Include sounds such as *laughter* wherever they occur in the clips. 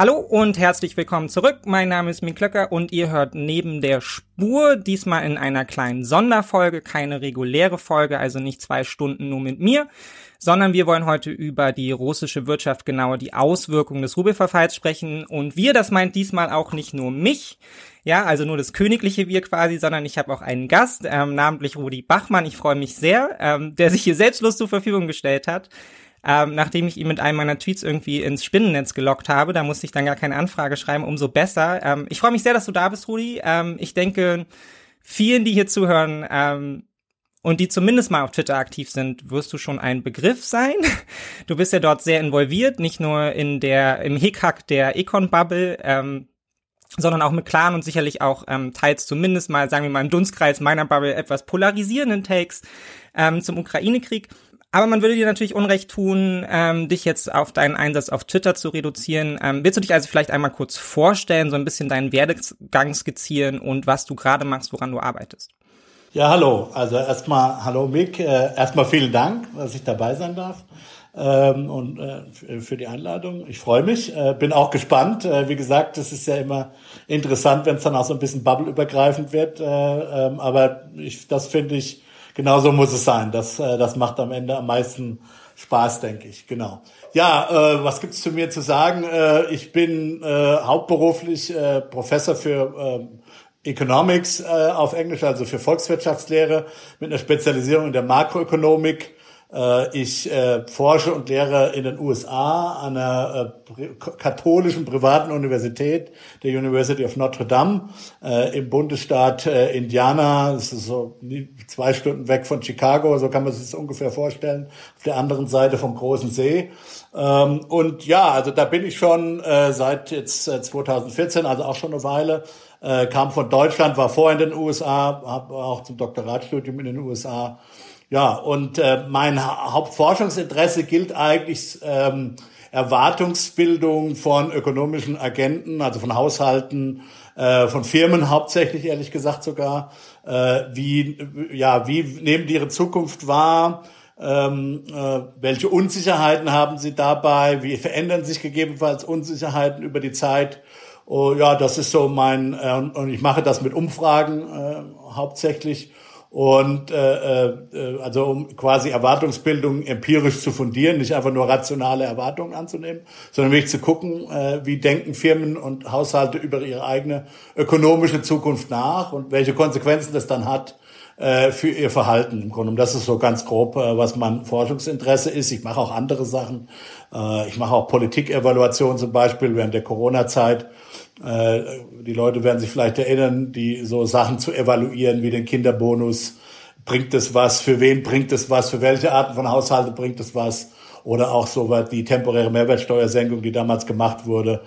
Hallo und herzlich willkommen zurück. Mein Name ist Mink Klöcker und ihr hört neben der Spur diesmal in einer kleinen Sonderfolge, keine reguläre Folge, also nicht zwei Stunden nur mit mir, sondern wir wollen heute über die russische Wirtschaft, genauer die Auswirkungen des Rubelverfalls sprechen. Und wir, das meint diesmal auch nicht nur mich, ja, also nur das königliche Wir quasi, sondern ich habe auch einen Gast, ähm, namentlich Rudi Bachmann. Ich freue mich sehr, ähm, der sich hier selbstlos zur Verfügung gestellt hat ähm, nachdem ich ihn mit einem meiner Tweets irgendwie ins Spinnennetz gelockt habe. Da musste ich dann gar keine Anfrage schreiben, umso besser. Ähm, ich freue mich sehr, dass du da bist, Rudi. Ähm, ich denke, vielen, die hier zuhören ähm, und die zumindest mal auf Twitter aktiv sind, wirst du schon ein Begriff sein. *laughs* Du bist ja dort sehr involviert, nicht nur in der im Hickhack der Econ-Bubble, ähm, sondern auch mit klaren und sicherlich auch ähm, teils zumindest mal, sagen wir mal, im Dunstkreis meiner Bubble etwas polarisierenden Takes ähm, zum Ukraine-Krieg. Aber man würde dir natürlich Unrecht tun, ähm, dich jetzt auf deinen Einsatz auf Twitter zu reduzieren. Ähm, willst du dich also vielleicht einmal kurz vorstellen, so ein bisschen deinen Werdegang skizzieren und was du gerade machst, woran du arbeitest? Ja, hallo. Also erstmal, hallo Mick. Äh, erstmal vielen Dank, dass ich dabei sein darf ähm, und äh, für die Einladung. Ich freue mich, äh, bin auch gespannt. Äh, wie gesagt, das ist ja immer interessant, wenn es dann auch so ein bisschen bubbleübergreifend wird. Äh, ähm, aber ich, das finde ich genau so muss es sein. Das, äh, das macht am Ende am meisten Spaß, denke ich. Genau. Ja, äh, was gibt's zu mir zu sagen? Äh, ich bin äh, hauptberuflich äh, Professor für äh, Economics äh, auf Englisch, also für Volkswirtschaftslehre mit einer Spezialisierung in der Makroökonomik ich äh, forsche und lehre in den USA an einer äh, katholischen privaten Universität, der University of Notre Dame, äh, im Bundesstaat äh, Indiana. Das ist so zwei Stunden weg von Chicago, so kann man sich das ungefähr vorstellen, auf der anderen Seite vom großen See. Ähm, und ja, also da bin ich schon äh, seit jetzt 2014, also auch schon eine Weile äh, kam von Deutschland, war vorher in den USA, habe auch zum Doktoratstudium in den USA ja, und äh, mein Hauptforschungsinteresse gilt eigentlich ähm, Erwartungsbildung von ökonomischen Agenten, also von Haushalten, äh, von Firmen hauptsächlich, ehrlich gesagt sogar. Äh, wie, ja, wie nehmen die ihre Zukunft wahr? Ähm, äh, welche Unsicherheiten haben sie dabei? Wie verändern sich gegebenenfalls Unsicherheiten über die Zeit? Oh, ja, das ist so mein, äh, und ich mache das mit Umfragen äh, hauptsächlich. Und äh, äh, also um quasi Erwartungsbildung empirisch zu fundieren, nicht einfach nur rationale Erwartungen anzunehmen, sondern wirklich zu gucken, äh, wie denken Firmen und Haushalte über ihre eigene ökonomische Zukunft nach und welche Konsequenzen das dann hat äh, für ihr Verhalten im Grunde. Und das ist so ganz grob, äh, was mein Forschungsinteresse ist. Ich mache auch andere Sachen. Äh, ich mache auch Politikevaluation zum Beispiel während der Corona-Zeit äh, die Leute werden sich vielleicht erinnern, die so Sachen zu evaluieren wie den Kinderbonus. Bringt es was? Für wen bringt es was? Für welche Arten von Haushalte bringt es was? Oder auch so was die temporäre Mehrwertsteuersenkung, die damals gemacht wurde.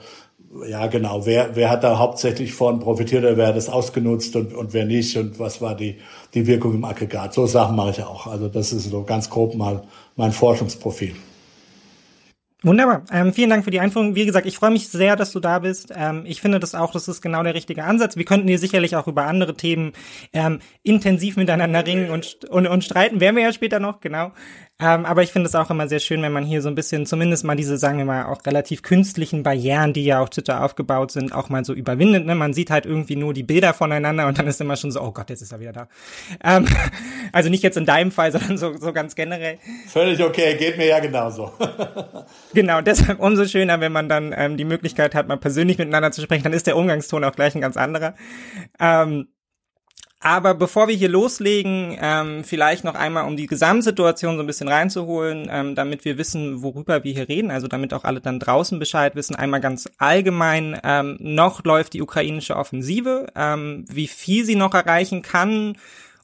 Ja, genau. Wer, wer hat da hauptsächlich von profitiert oder wer hat das ausgenutzt und, und wer nicht? Und was war die, die Wirkung im Aggregat? So Sachen mache ich auch. Also das ist so ganz grob mal mein Forschungsprofil. Wunderbar. Ähm, vielen Dank für die Einführung. Wie gesagt, ich freue mich sehr, dass du da bist. Ähm, ich finde das auch, das ist genau der richtige Ansatz. Wir könnten hier sicherlich auch über andere Themen ähm, intensiv miteinander ringen und, und, und streiten. Werden wir ja später noch, genau. Ähm, aber ich finde es auch immer sehr schön, wenn man hier so ein bisschen zumindest mal diese, sagen wir mal, auch relativ künstlichen Barrieren, die ja auf Twitter aufgebaut sind, auch mal so überwindet. Ne? Man sieht halt irgendwie nur die Bilder voneinander und dann ist immer schon so, oh Gott, jetzt ist er wieder da. Ähm, *laughs* also nicht jetzt in deinem Fall, sondern so, so ganz generell. Völlig okay, geht mir ja genauso. *laughs* genau, deshalb umso schöner, wenn man dann ähm, die Möglichkeit hat, mal persönlich miteinander zu sprechen, dann ist der Umgangston auch gleich ein ganz anderer. Ähm, aber bevor wir hier loslegen, ähm, vielleicht noch einmal, um die Gesamtsituation so ein bisschen reinzuholen, ähm, damit wir wissen, worüber wir hier reden, also damit auch alle dann draußen Bescheid wissen, einmal ganz allgemein, ähm, noch läuft die ukrainische Offensive, ähm, wie viel sie noch erreichen kann,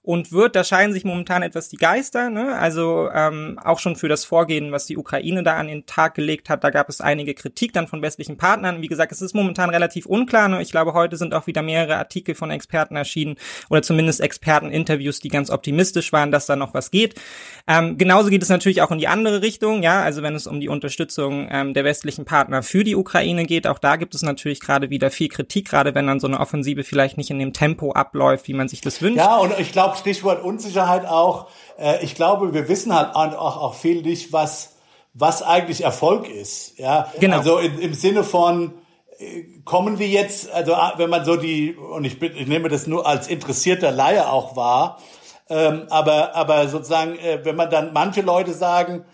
und wird, da scheinen sich momentan etwas die Geister, ne? also ähm, auch schon für das Vorgehen, was die Ukraine da an den Tag gelegt hat, da gab es einige Kritik dann von westlichen Partnern. Wie gesagt, es ist momentan relativ unklar. Ne? Ich glaube, heute sind auch wieder mehrere Artikel von Experten erschienen oder zumindest Experteninterviews, die ganz optimistisch waren, dass da noch was geht. Ähm, genauso geht es natürlich auch in die andere Richtung, ja, also wenn es um die Unterstützung ähm, der westlichen Partner für die Ukraine geht, auch da gibt es natürlich gerade wieder viel Kritik, gerade wenn dann so eine Offensive vielleicht nicht in dem Tempo abläuft, wie man sich das wünscht. Ja, und ich glaube, Stichwort Unsicherheit auch. Äh, ich glaube, wir wissen halt auch, auch viel nicht, was, was eigentlich Erfolg ist. Ja, genau. Also in, im Sinne von, kommen die jetzt, also ah, wenn man so die, und ich, bin, ich nehme das nur als interessierter Laie auch wahr, ähm, aber, aber sozusagen, äh, wenn man dann manche Leute sagen,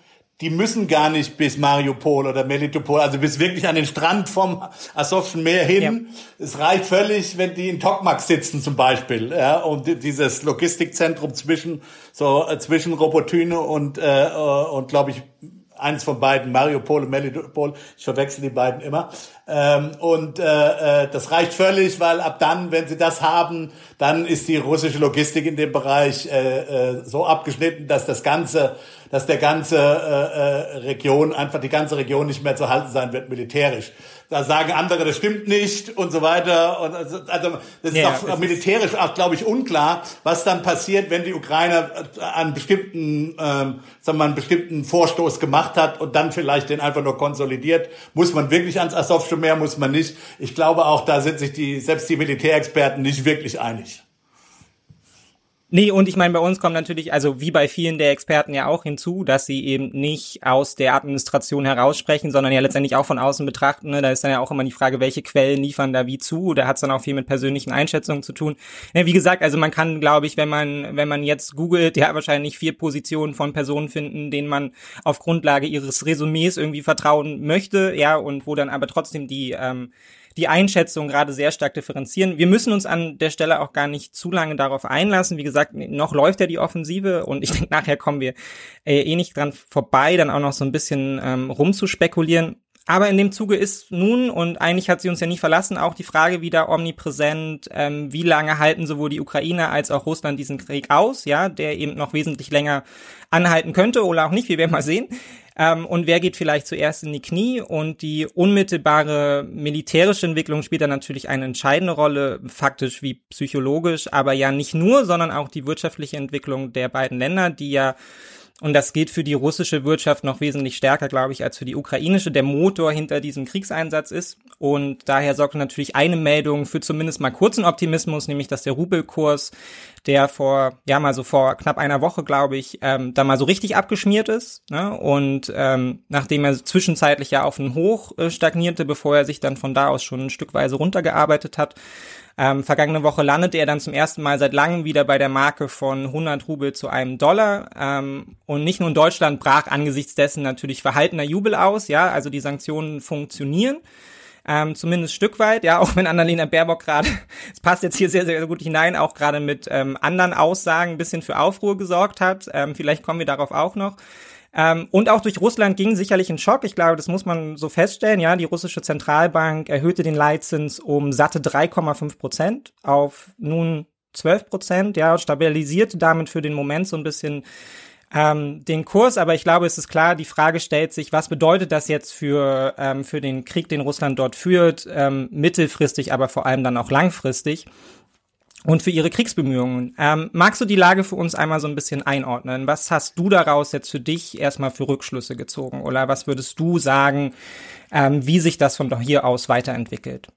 die müssen gar nicht bis Mariupol oder Melitopol, also bis wirklich an den Strand vom Asowschen Meer hin. Ja. Es reicht völlig, wenn die in Tokmak sitzen zum Beispiel, ja, und dieses Logistikzentrum zwischen so äh, zwischen Robotyne und äh, äh und glaube ich eins von beiden, Mariupol und Melitopol, ich verwechsel die beiden immer. Ähm, und äh, äh, das reicht völlig, weil ab dann, wenn sie das haben, dann ist die russische Logistik in dem Bereich äh, äh, so abgeschnitten, dass das ganze dass der ganze äh, äh, Region, einfach die ganze Region nicht mehr zu halten sein wird militärisch. Da sagen andere, das stimmt nicht und so weiter. Und also, also das ja, ist auch militärisch auch, glaube ich, unklar, was dann passiert, wenn die Ukraine einen bestimmten, ähm, sagen wir mal, einen bestimmten Vorstoß gemacht hat und dann vielleicht den einfach nur konsolidiert. Muss man wirklich ans Asowsche Meer, muss man nicht. Ich glaube auch, da sind sich die, selbst die Militärexperten nicht wirklich einig. Nee, und ich meine, bei uns kommt natürlich, also wie bei vielen der Experten ja auch hinzu, dass sie eben nicht aus der Administration heraussprechen, sondern ja letztendlich auch von außen betrachten. Ne? Da ist dann ja auch immer die Frage, welche Quellen liefern da wie zu. Da hat es dann auch viel mit persönlichen Einschätzungen zu tun. Ja, wie gesagt, also man kann, glaube ich, wenn man, wenn man jetzt googelt, ja wahrscheinlich vier Positionen von Personen finden, denen man auf Grundlage ihres Resümees irgendwie vertrauen möchte, ja, und wo dann aber trotzdem die ähm, die Einschätzung gerade sehr stark differenzieren. Wir müssen uns an der Stelle auch gar nicht zu lange darauf einlassen. Wie gesagt, noch läuft ja die Offensive und ich *laughs* denke, nachher kommen wir äh, eh nicht dran vorbei, dann auch noch so ein bisschen ähm, rumzuspekulieren. Aber in dem Zuge ist nun, und eigentlich hat sie uns ja nie verlassen, auch die Frage wieder omnipräsent, ähm, wie lange halten sowohl die Ukraine als auch Russland diesen Krieg aus, ja, der eben noch wesentlich länger anhalten könnte oder auch nicht, wie wir mal sehen. Ähm, und wer geht vielleicht zuerst in die Knie? Und die unmittelbare militärische Entwicklung spielt da natürlich eine entscheidende Rolle, faktisch wie psychologisch, aber ja nicht nur, sondern auch die wirtschaftliche Entwicklung der beiden Länder, die ja und das geht für die russische Wirtschaft noch wesentlich stärker, glaube ich, als für die ukrainische, der Motor hinter diesem Kriegseinsatz ist. Und daher sorgt natürlich eine Meldung für zumindest mal kurzen Optimismus, nämlich dass der Rubelkurs, der vor, ja mal so vor knapp einer Woche, glaube ich, ähm, da mal so richtig abgeschmiert ist. Ne? Und ähm, nachdem er zwischenzeitlich ja auf einen Hoch äh, stagnierte, bevor er sich dann von da aus schon ein Stückweise runtergearbeitet hat, ähm, vergangene Woche landete er dann zum ersten Mal seit langem wieder bei der Marke von 100 Rubel zu einem Dollar. Ähm, und nicht nur in Deutschland brach angesichts dessen natürlich verhaltener Jubel aus. Ja, also die Sanktionen funktionieren. Ähm, zumindest Stück weit, ja, *laughs* auch wenn Annalena Baerbock gerade, es passt jetzt hier sehr, sehr gut hinein, auch gerade mit ähm, anderen Aussagen ein bisschen für Aufruhr gesorgt hat. Ähm, vielleicht kommen wir darauf auch noch. Ähm, und auch durch Russland ging sicherlich ein Schock. Ich glaube, das muss man so feststellen. Ja, die russische Zentralbank erhöhte den Leitzins um satte 3,5 Prozent auf nun 12 Prozent. Ja, stabilisierte damit für den Moment so ein bisschen ähm, den Kurs, aber ich glaube, es ist klar, die Frage stellt sich, was bedeutet das jetzt für, ähm, für den Krieg, den Russland dort führt, ähm, mittelfristig, aber vor allem dann auch langfristig und für ihre Kriegsbemühungen. Ähm, magst du die Lage für uns einmal so ein bisschen einordnen? Was hast du daraus jetzt für dich erstmal für Rückschlüsse gezogen? Oder was würdest du sagen, ähm, wie sich das von hier aus weiterentwickelt?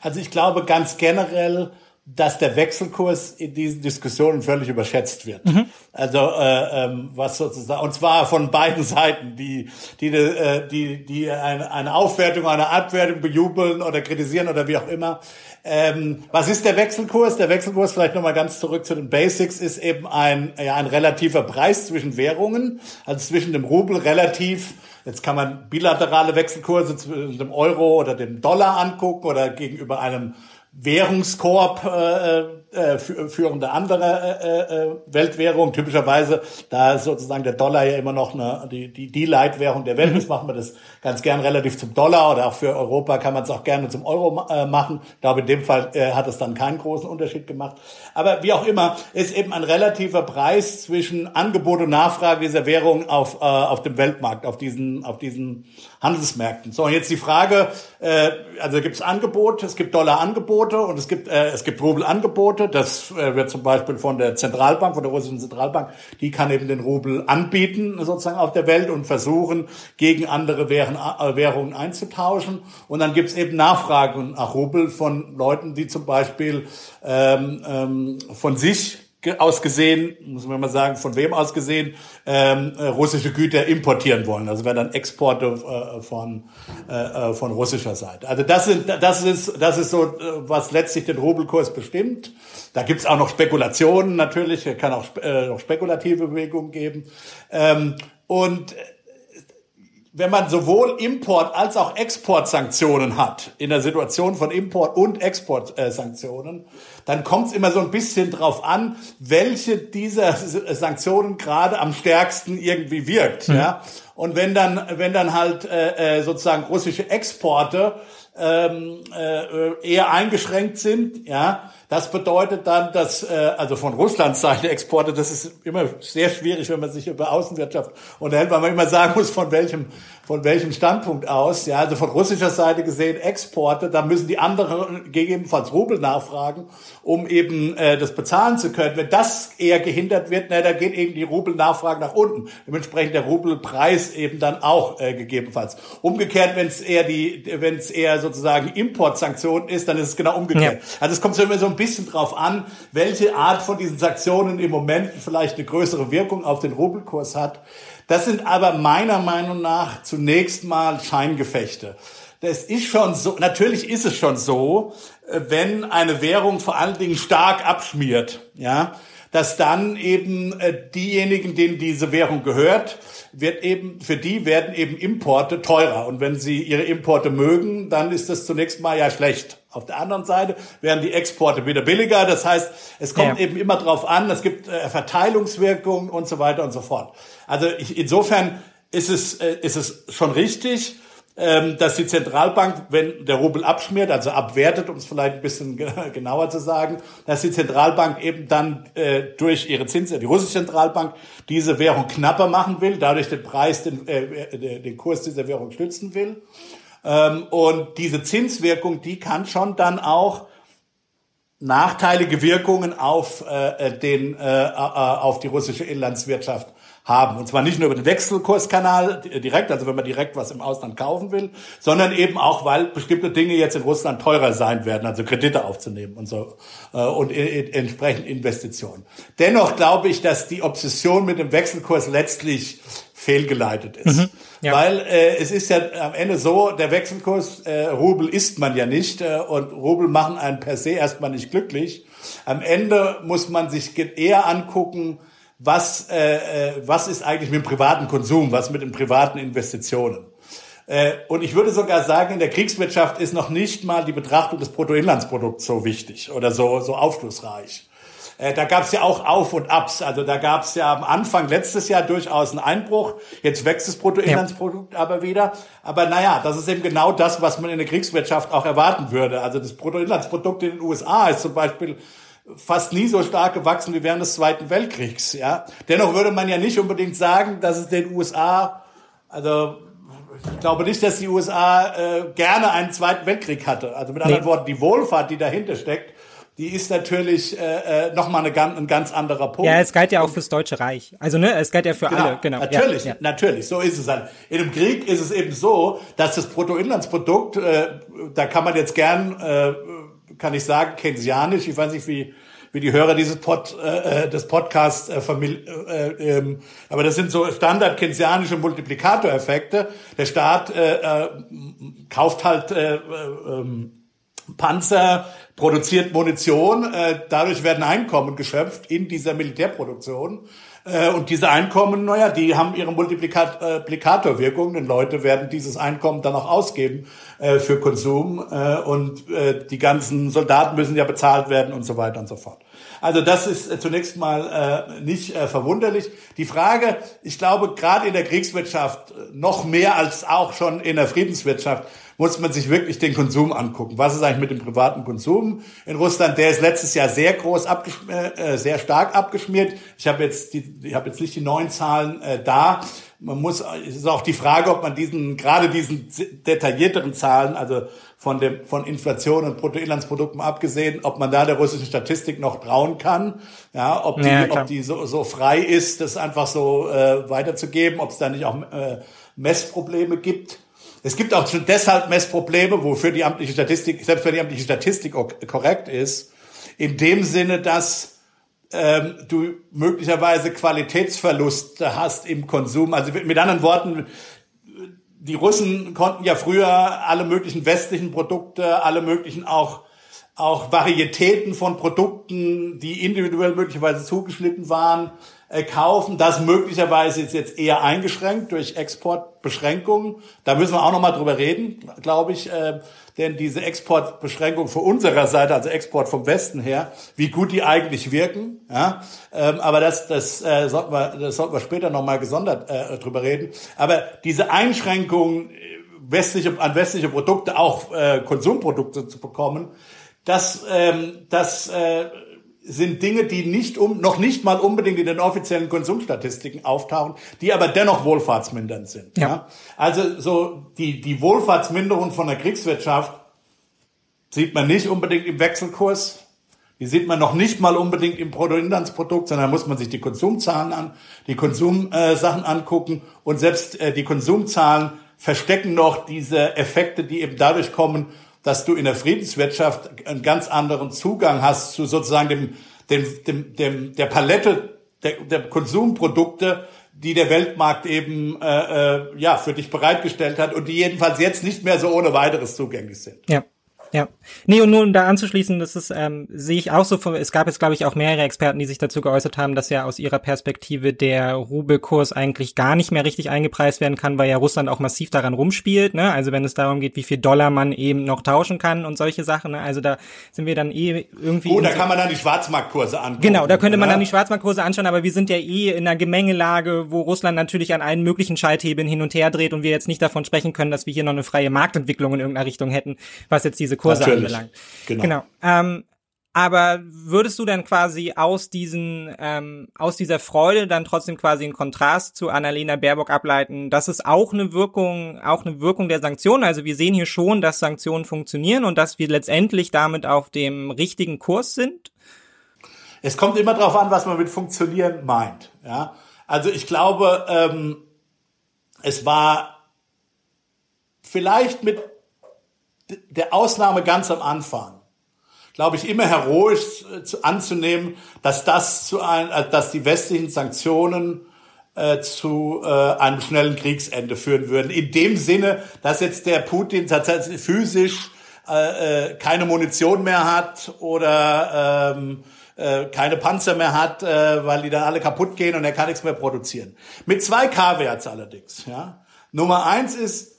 Also ich glaube ganz generell, dass der Wechselkurs in diesen Diskussionen völlig überschätzt wird. Mhm. Also äh, ähm, was sozusagen und zwar von beiden Seiten, die die äh, die die eine, eine Aufwertung, eine Abwertung bejubeln oder kritisieren oder wie auch immer. Ähm, was ist der Wechselkurs? Der Wechselkurs, vielleicht nochmal ganz zurück zu den Basics, ist eben ein, ja, ein relativer Preis zwischen Währungen, also zwischen dem Rubel relativ Jetzt kann man bilaterale Wechselkurse zwischen dem Euro oder dem Dollar angucken oder gegenüber einem Währungskorb äh, äh, führende andere äh, äh, Weltwährung. Typischerweise, da sozusagen der Dollar ja immer noch eine, die, die, die Leitwährung der Welt ist, machen wir das ganz gern relativ zum Dollar oder auch für Europa kann man es auch gerne zum Euro äh, machen. Ich glaube, in dem Fall äh, hat es dann keinen großen Unterschied gemacht. Aber wie auch immer, ist eben ein relativer Preis zwischen Angebot und Nachfrage dieser Währung auf, äh, auf dem Weltmarkt, auf diesen, auf diesen Handelsmärkten. So, und jetzt die Frage, äh, also gibt es Angebot, es gibt Dollarangebote und es gibt, äh, es gibt Rubelangebote. Das äh, wird zum Beispiel von der Zentralbank, von der russischen Zentralbank, die kann eben den Rubel anbieten sozusagen auf der Welt und versuchen, gegen andere Währungen, äh, Währungen einzutauschen. Und dann gibt es eben Nachfragen nach Rubel von Leuten, die zum Beispiel ähm, ähm, von sich aus gesehen, muss man mal sagen, von wem aus gesehen, ähm, äh, russische Güter importieren wollen. Also wenn dann Exporte äh, von, äh, äh, von russischer Seite. Also das, sind, das, ist, das ist so, äh, was letztlich den Rubelkurs bestimmt. Da gibt's auch noch Spekulationen natürlich, kann auch äh, noch spekulative Bewegungen geben. Ähm, und wenn man sowohl Import- als auch Exportsanktionen hat, in der Situation von Import- und Exportsanktionen, dann kommt es immer so ein bisschen drauf an, welche dieser Sanktionen gerade am stärksten irgendwie wirkt. Mhm. Ja? Und wenn dann, wenn dann halt äh, äh, sozusagen russische Exporte ähm, äh, eher eingeschränkt sind, ja, das bedeutet dann, dass äh, also von Russlands Seite Exporte, das ist immer sehr schwierig, wenn man sich über Außenwirtschaft unterhält, weil man immer sagen muss, von welchem von welchem Standpunkt aus. Ja, also von russischer Seite gesehen Exporte, da müssen die anderen gegebenenfalls Rubel nachfragen, um eben äh, das bezahlen zu können. Wenn das eher gehindert wird, na, da geht eben die Rubelnachfrage nach unten. Dementsprechend der Rubelpreis eben dann auch äh, gegebenenfalls. Umgekehrt, wenn es eher die, wenn es eher sozusagen Importsanktionen ist, dann ist es genau umgekehrt. Ja. Also es kommt so immer so ein bisschen drauf an, welche Art von diesen Sanktionen im Moment vielleicht eine größere Wirkung auf den Rubelkurs hat. Das sind aber meiner Meinung nach zunächst mal Scheingefechte. Das ist schon so, natürlich ist es schon so, äh, wenn eine Währung vor allen Dingen stark abschmiert, ja, dass dann eben äh, diejenigen, denen diese Währung gehört, wird eben, für die werden eben Importe teurer. Und wenn sie ihre Importe mögen, dann ist das zunächst mal ja schlecht. Auf der anderen Seite werden die Exporte wieder billiger. Das heißt, es kommt ja. eben immer drauf an, es gibt äh, Verteilungswirkungen und so weiter und so fort. Also ich, insofern ist es, äh, ist es schon richtig, ähm, dass die Zentralbank, wenn der Rubel abschmiert, also abwertet, um es vielleicht ein bisschen *laughs* genauer zu sagen, dass die Zentralbank eben dann äh, durch ihre Zinsen, die russische Zentralbank, diese Währung knapper machen will, dadurch den Preis, den, äh, den Kurs dieser Währung stützen will. Ähm, und diese Zinswirkung, die kann schon dann auch nachteilige Wirkungen auf äh, den äh, äh auf die russische Inlandswirtschaft haben. Und zwar nicht nur über den Wechselkurskanal direkt, also wenn man direkt was im Ausland kaufen will, sondern eben auch, weil bestimmte Dinge jetzt in Russland teurer sein werden, also Kredite aufzunehmen und so äh, und entsprechend Investitionen. Dennoch glaube ich, dass die Obsession mit dem Wechselkurs letztlich fehlgeleitet ist. Mhm, ja. Weil äh, es ist ja am Ende so, der Wechselkurs, äh, Rubel isst man ja nicht äh, und Rubel machen einen per se erstmal nicht glücklich. Am Ende muss man sich eher angucken, was, äh, äh, was ist eigentlich mit dem privaten Konsum, was mit den privaten Investitionen. Äh, und ich würde sogar sagen, in der Kriegswirtschaft ist noch nicht mal die Betrachtung des Bruttoinlandsprodukts so wichtig oder so, so aufschlussreich. Äh, da gab es ja auch Auf und Abs. Also da gab es ja am Anfang letztes Jahr durchaus einen Einbruch. Jetzt wächst das Bruttoinlandsprodukt ja. aber wieder. Aber naja, das ist eben genau das, was man in der Kriegswirtschaft auch erwarten würde. Also das Bruttoinlandsprodukt in den USA ist zum Beispiel fast nie so stark gewachsen wie während des Zweiten Weltkriegs. Ja, dennoch würde man ja nicht unbedingt sagen, dass es den USA, also ich glaube nicht, dass die USA äh, gerne einen Zweiten Weltkrieg hatte. Also mit anderen nee. Worten, die Wohlfahrt, die dahinter steckt, die ist natürlich äh, äh, nochmal eine, ein ganz anderer Punkt. Ja, es galt ja auch fürs Deutsche Reich. Also ne, es galt ja für genau, alle. Genau. Natürlich, ja, ja. natürlich. So ist es halt. In einem Krieg ist es eben so, dass das Bruttoinlandsprodukt, äh, da kann man jetzt gern äh, kann ich sagen, keynesianisch. Ich weiß nicht, wie, wie die Hörer dieses Pod, äh, äh des Podcasts äh, äh, ähm, aber das sind so standard keynesianische Multiplikatoreffekte. Der Staat äh, äh, kauft halt äh, äh, ähm, Panzer, produziert Munition, äh, dadurch werden Einkommen geschöpft in dieser Militärproduktion. Äh, und diese Einkommen, naja, die haben ihre Multiplikatorwirkung, denn Leute werden dieses Einkommen dann auch ausgeben äh, für Konsum äh, und äh, die ganzen Soldaten müssen ja bezahlt werden und so weiter und so fort. Also das ist äh, zunächst mal äh, nicht äh, verwunderlich. Die Frage, ich glaube, gerade in der Kriegswirtschaft noch mehr als auch schon in der Friedenswirtschaft muss man sich wirklich den Konsum angucken. Was ist eigentlich mit dem privaten Konsum in Russland? Der ist letztes Jahr sehr groß, äh, sehr stark abgeschmiert. Ich habe jetzt, die, ich habe jetzt nicht die neuen Zahlen äh, da. Man muss, es ist auch die Frage, ob man diesen, gerade diesen detaillierteren Zahlen, also von dem, von Inflation und Bruttoinlandsprodukten abgesehen, ob man da der russischen Statistik noch trauen kann, ja, ob die, ja, ob die so, so frei ist, das einfach so äh, weiterzugeben, ob es da nicht auch äh, Messprobleme gibt. Es gibt auch deshalb Messprobleme, wofür die amtliche Statistik, selbst wenn die amtliche Statistik korrekt ist, in dem Sinne, dass ähm, du möglicherweise Qualitätsverluste hast im Konsum. Also mit anderen Worten, die Russen konnten ja früher alle möglichen westlichen Produkte, alle möglichen auch auch Varietäten von Produkten, die individuell möglicherweise zugeschnitten waren, kaufen. Das möglicherweise ist jetzt eher eingeschränkt durch Exportbeschränkungen. Da müssen wir auch noch mal drüber reden, glaube ich. Äh, denn diese Exportbeschränkungen von unserer Seite, also Export vom Westen her, wie gut die eigentlich wirken. Ja? Ähm, aber das, das, äh, sollten wir, das sollten wir später noch mal gesondert äh, drüber reden. Aber diese Einschränkungen westliche, an westliche Produkte, auch äh, Konsumprodukte zu bekommen, das, ähm, das äh, sind Dinge, die nicht um, noch nicht mal unbedingt in den offiziellen Konsumstatistiken auftauchen, die aber dennoch wohlfahrtsmindernd sind. Ja. ja. Also so die, die Wohlfahrtsminderung von der Kriegswirtschaft sieht man nicht unbedingt im Wechselkurs. Die sieht man noch nicht mal unbedingt im Bruttoinlandsprodukt, sondern muss man sich die Konsumzahlen an, die Konsumsachen äh, angucken und selbst äh, die Konsumzahlen verstecken noch diese Effekte, die eben dadurch kommen, dass du in der Friedenswirtschaft einen ganz anderen Zugang hast zu sozusagen dem, dem, dem, dem der Palette der, der Konsumprodukte, die der Weltmarkt eben äh, äh, ja für dich bereitgestellt hat und die jedenfalls jetzt nicht mehr so ohne weiteres zugänglich sind. Ja. Ja. Nee, und nur um da anzuschließen, das ist, ähm, sehe ich auch so, es gab jetzt, glaube ich, auch mehrere Experten, die sich dazu geäußert haben, dass ja aus ihrer Perspektive der Rubelkurs eigentlich gar nicht mehr richtig eingepreist werden kann, weil ja Russland auch massiv daran rumspielt, ne? Also wenn es darum geht, wie viel Dollar man eben noch tauschen kann und solche Sachen, ne? Also da sind wir dann eh irgendwie. Oh, da kann man dann die Schwarzmarktkurse anschauen. Genau, da könnte man dann die Schwarzmarktkurse anschauen, aber wir sind ja eh in einer Gemengelage, wo Russland natürlich an allen möglichen Schalthebeln hin und her dreht und wir jetzt nicht davon sprechen können, dass wir hier noch eine freie Marktentwicklung in irgendeiner Richtung hätten, was jetzt diese Kurse Natürlich. anbelangt. Genau. genau. Ähm, aber würdest du dann quasi aus diesen, ähm, aus dieser Freude dann trotzdem quasi einen Kontrast zu Annalena Baerbock ableiten, dass es auch eine Wirkung, auch eine Wirkung der Sanktionen, also wir sehen hier schon, dass Sanktionen funktionieren und dass wir letztendlich damit auf dem richtigen Kurs sind? Es kommt immer darauf an, was man mit funktionieren meint. Ja, also ich glaube, ähm, es war vielleicht mit der Ausnahme ganz am Anfang, glaube ich, immer heroisch anzunehmen, dass das zu ein, äh, dass die westlichen Sanktionen äh, zu äh, einem schnellen Kriegsende führen würden. In dem Sinne, dass jetzt der Putin tatsächlich physisch äh, äh, keine Munition mehr hat oder ähm, äh, keine Panzer mehr hat, äh, weil die dann alle kaputt gehen und er kann nichts mehr produzieren. Mit zwei K-Werts allerdings. Ja. Nummer eins ist,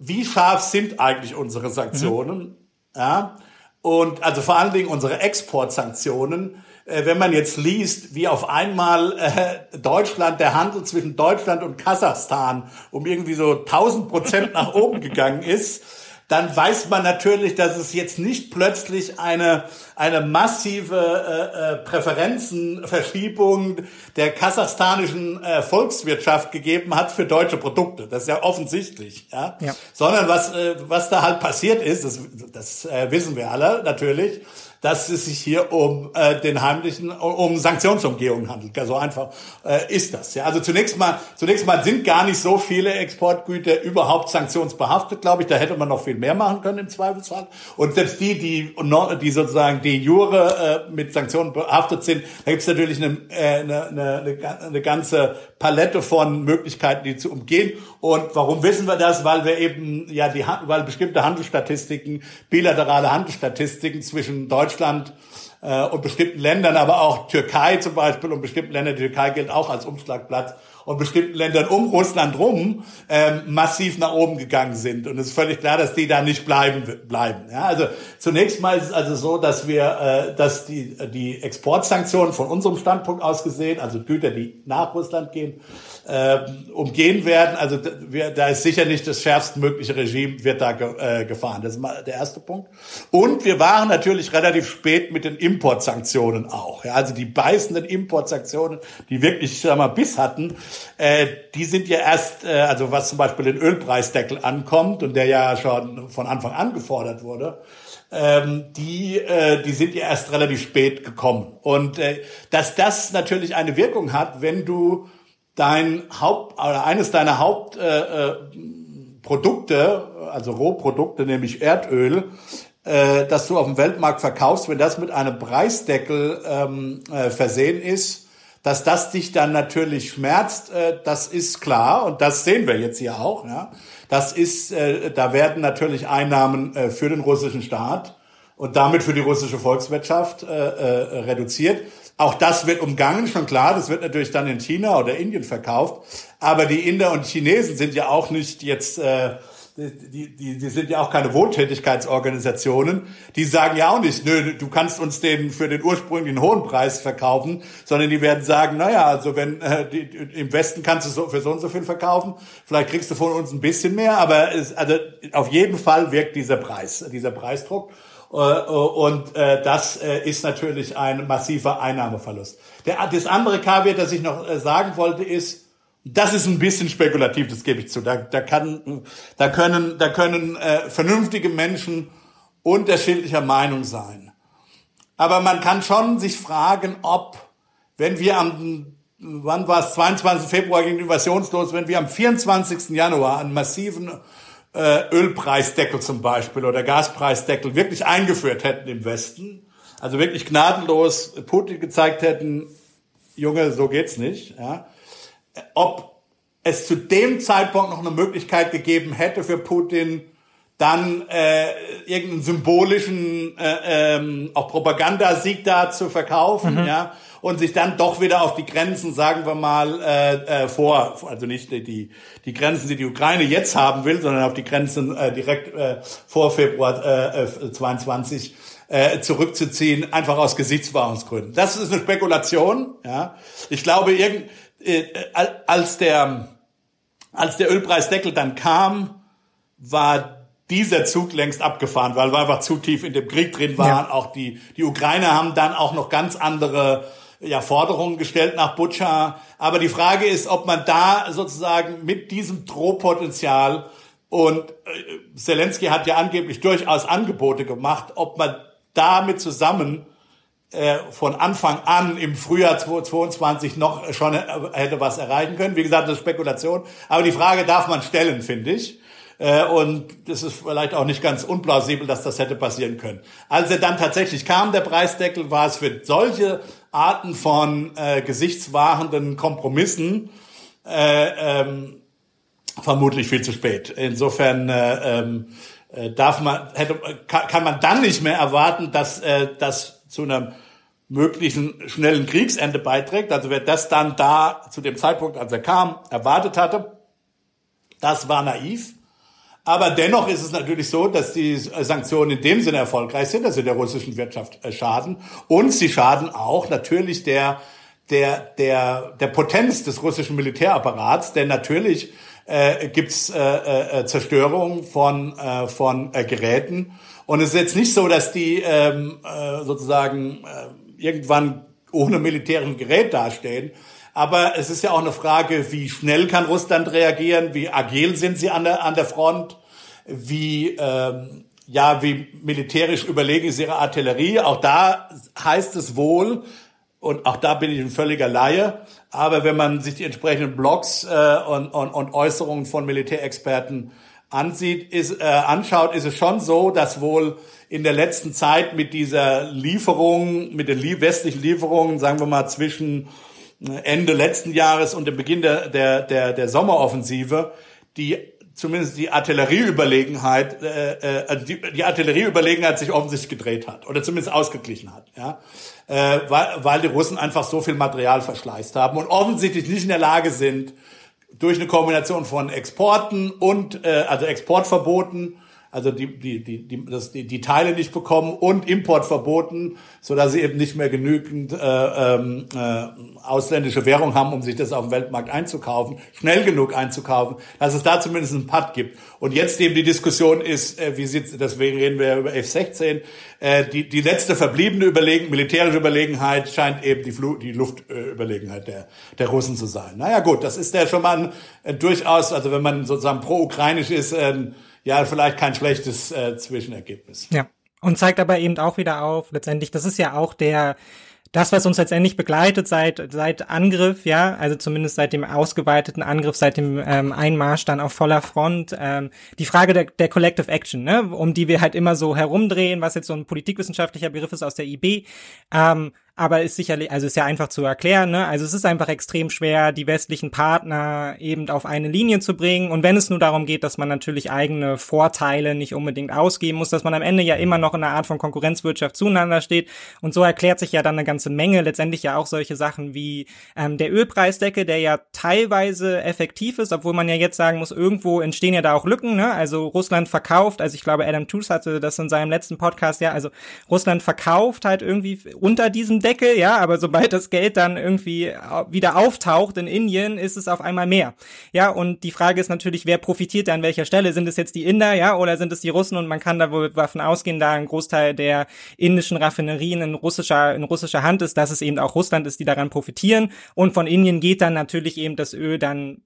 wie scharf sind eigentlich unsere Sanktionen? Mhm. Ja? Und also vor allen Dingen unsere Exportsanktionen. Äh, wenn man jetzt liest, wie auf einmal äh, Deutschland, der Handel zwischen Deutschland und Kasachstan um irgendwie so 1000 Prozent nach oben gegangen ist, dann weiß man natürlich, dass es jetzt nicht plötzlich eine, eine massive äh, äh, Präferenzenverschiebung der kasachstanischen äh, Volkswirtschaft gegeben hat für deutsche Produkte. Das ist ja offensichtlich. Ja? ja. Sondern was, äh, was da halt passiert ist, das, das äh, wissen wir alle natürlich, dass es sich hier um äh, den heimlichen, um Sanktionsumgehung handelt. So einfach äh, ist das. Ja, also zunächst mal, zunächst mal sind gar nicht so viele Exportgüter überhaupt sanktionsbehaftet, glaube ich. Da hätte man noch viel mehr machen können im Zweifelsfall. Und selbst die, die, die sozusagen die Jure äh, mit Sanktionen behaftet sind, da gibt es natürlich eine, äh, eine, eine, eine ganze Palette von Möglichkeiten, die zu umgehen. Und warum wissen wir das? Weil wir eben ja die, weil bestimmte Handelsstatistiken, bilaterale Handelsstatistiken zwischen Deutschland äh, und bestimmten Ländern, aber auch Türkei zum Beispiel und bestimmten Ländern, die Türkei gilt auch als Umschlagplatz und bestimmten Ländern um Russland rum ähm, massiv nach oben gegangen sind. Und es ist völlig klar, dass die da nicht bleiben bleiben. Ja, also zunächst mal ist es also so, dass wir, äh, dass die die Exportsanktionen von unserem Standpunkt aus gesehen, also Güter, die nach Russland gehen, äh, umgehen werden. Also wir, da ist sicher nicht das schärfstmögliche Regime wird da ge, äh, gefahren. Das ist mal der erste Punkt. Und wir waren natürlich relativ spät mit den Importsanktionen auch. Ja, also die beißenden Importsanktionen, die wirklich, ich sag mal, Biss hatten, äh, die sind ja erst, äh, also was zum Beispiel den Ölpreisdeckel ankommt und der ja schon von Anfang an gefordert wurde, ähm, die, äh, die sind ja erst relativ spät gekommen. Und äh, dass das natürlich eine Wirkung hat, wenn du dein Haupt oder eines deiner Hauptprodukte, äh, äh, also Rohprodukte, nämlich Erdöl, äh, das du auf dem Weltmarkt verkaufst, wenn das mit einem Preisdeckel ähm, äh, versehen ist, dass das dich dann natürlich schmerzt, äh, das ist klar und das sehen wir jetzt hier auch. Ja. Das ist, äh, da werden natürlich Einnahmen äh, für den russischen Staat und damit für die russische Volkswirtschaft äh, äh, reduziert. Auch das wird umgangen, schon klar. Das wird natürlich dann in China oder Indien verkauft. Aber die Inder und Chinesen sind ja auch nicht jetzt äh, die, die, die sind ja auch keine Wohltätigkeitsorganisationen, die sagen ja auch nicht, nö, du kannst uns den für den ursprünglichen hohen Preis verkaufen, sondern die werden sagen, naja, also wenn äh, die, im Westen kannst du so, für so und so viel verkaufen, vielleicht kriegst du von uns ein bisschen mehr, aber es, also auf jeden Fall wirkt dieser Preis, dieser Preisdruck. Äh, und äh, das äh, ist natürlich ein massiver Einnahmeverlust. Das andere Kaviar, das ich noch sagen wollte, ist, das ist ein bisschen spekulativ, das gebe ich zu. Da, da, kann, da können, da können äh, vernünftige Menschen unterschiedlicher Meinung sein. Aber man kann schon sich fragen, ob, wenn wir am, wann war es, 22. Februar gegen Invasionslos, wenn wir am 24. Januar einen massiven äh, Ölpreisdeckel zum Beispiel oder Gaspreisdeckel wirklich eingeführt hätten im Westen, also wirklich gnadenlos Putin gezeigt hätten, Junge, so geht's nicht, ja, ob es zu dem Zeitpunkt noch eine Möglichkeit gegeben hätte für Putin, dann äh, irgendeinen symbolischen äh, ähm, auch Propagandasieg da zu verkaufen, mhm. ja, und sich dann doch wieder auf die Grenzen, sagen wir mal, äh, äh, vor, also nicht die die Grenzen, die die Ukraine jetzt haben will, sondern auf die Grenzen äh, direkt äh, vor Februar äh, 22 äh, zurückzuziehen, einfach aus Gesichtswahrungsgründen. Das ist eine Spekulation, ja. Ich glaube, irgend äh, als der, als der Ölpreisdeckel dann kam, war dieser Zug längst abgefahren, weil wir einfach zu tief in dem Krieg drin waren. Ja. Auch die, die Ukrainer haben dann auch noch ganz andere ja, Forderungen gestellt nach Butscha. Aber die Frage ist, ob man da sozusagen mit diesem Drohpotenzial und äh, Zelensky hat ja angeblich durchaus Angebote gemacht, ob man damit zusammen äh, von Anfang an im Frühjahr 2022 noch schon äh, hätte was erreichen können. Wie gesagt, das ist Spekulation. Aber die Frage darf man stellen, finde ich. Äh, und das ist vielleicht auch nicht ganz unplausibel, dass das hätte passieren können. Als er dann tatsächlich kam, der Preisdeckel, war es für solche Arten von äh, gesichtswahrenden Kompromissen äh, ähm, vermutlich viel zu spät. Insofern äh, ähm, darf man, hätte, kann man dann nicht mehr erwarten, dass äh, das zu einem möglichen schnellen Kriegsende beiträgt. Also wer das dann da zu dem Zeitpunkt, als er kam, erwartet hatte, das war naiv. Aber dennoch ist es natürlich so, dass die Sanktionen in dem Sinne erfolgreich sind, dass sie der russischen Wirtschaft äh, schaden. Und sie schaden auch natürlich der, der, der, der Potenz des russischen Militärapparats, denn natürlich äh, gibt's äh, äh, Zerstörung von, äh, von äh, Geräten und es ist jetzt nicht so, dass die ähm, äh, sozusagen äh, irgendwann ohne militärischen Gerät dastehen. Aber es ist ja auch eine Frage, wie schnell kann Russland reagieren, wie agil sind sie an der, an der Front, wie, ähm, ja, wie militärisch überlegen ist ihre Artillerie. Auch da heißt es wohl, und auch da bin ich ein völliger Laie, aber wenn man sich die entsprechenden Blogs äh, und, und, und Äußerungen von Militärexperten ansieht, ist, äh, anschaut, ist es schon so, dass wohl in der letzten Zeit mit dieser Lieferung, mit den westlichen Lieferungen, sagen wir mal zwischen äh, Ende letzten Jahres und dem Beginn der, der, der, der Sommeroffensive, die zumindest die Artillerieüberlegenheit, äh, äh, also die, die Artillerieüberlegenheit sich offensichtlich gedreht hat oder zumindest ausgeglichen hat, ja, äh, weil, weil die Russen einfach so viel Material verschleißt haben und offensichtlich nicht in der Lage sind, durch eine Kombination von Exporten und äh, also Exportverboten also die, die, die, die, das, die, die Teile nicht bekommen und Importverboten, so dass sie eben nicht mehr genügend äh, ähm, äh, ausländische Währung haben, um sich das auf dem Weltmarkt einzukaufen, schnell genug einzukaufen, dass es da zumindest einen Putt gibt. Und jetzt eben die Diskussion ist, äh, wie sieht, deswegen reden wir über F-16, äh, die, die letzte verbliebene Überlegen, militärische Überlegenheit scheint eben die, Flu die Luftüberlegenheit der, der Russen zu sein. Naja gut, das ist ja schon mal ein, ein durchaus, also wenn man sozusagen pro-ukrainisch ist, ein, ja vielleicht kein schlechtes äh, Zwischenergebnis. Ja. Und zeigt aber eben auch wieder auf, letztendlich, das ist ja auch der das, was uns letztendlich begleitet seit, seit Angriff, ja, also zumindest seit dem ausgeweiteten Angriff, seit dem ähm, Einmarsch dann auf voller Front, ähm, die Frage der, der Collective Action, ne, um die wir halt immer so herumdrehen, was jetzt so ein politikwissenschaftlicher Begriff ist aus der IB, ähm, aber ist sicherlich, also ist ja einfach zu erklären, ne? Also es ist einfach extrem schwer, die westlichen Partner eben auf eine Linie zu bringen. Und wenn es nur darum geht, dass man natürlich eigene Vorteile nicht unbedingt ausgeben muss, dass man am Ende ja immer noch in einer Art von Konkurrenzwirtschaft zueinander steht. Und so erklärt sich ja dann eine ganze Menge, letztendlich ja auch solche Sachen wie ähm, der Ölpreisdecke, der ja teilweise effektiv ist, obwohl man ja jetzt sagen muss, irgendwo entstehen ja da auch Lücken, ne? Also Russland verkauft, also ich glaube, Adam Tools hatte das in seinem letzten Podcast, ja, also Russland verkauft halt irgendwie unter diesem Deckel, ja, aber sobald das Geld dann irgendwie wieder auftaucht in Indien, ist es auf einmal mehr. Ja, und die Frage ist natürlich, wer profitiert da an welcher Stelle? Sind es jetzt die Inder, ja, oder sind es die Russen? Und man kann da wohl davon ausgehen, da ein Großteil der indischen Raffinerien in russischer, in russischer Hand ist, dass es eben auch Russland ist, die daran profitieren. Und von Indien geht dann natürlich eben das Öl dann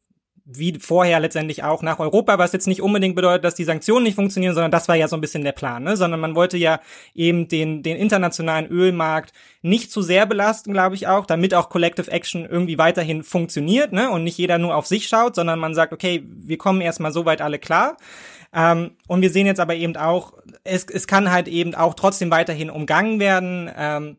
wie vorher letztendlich auch nach Europa, was jetzt nicht unbedingt bedeutet, dass die Sanktionen nicht funktionieren, sondern das war ja so ein bisschen der Plan, ne? sondern man wollte ja eben den, den internationalen Ölmarkt nicht zu sehr belasten, glaube ich auch, damit auch Collective Action irgendwie weiterhin funktioniert ne? und nicht jeder nur auf sich schaut, sondern man sagt, okay, wir kommen erstmal so weit alle klar. Ähm, und wir sehen jetzt aber eben auch, es, es kann halt eben auch trotzdem weiterhin umgangen werden. Ähm,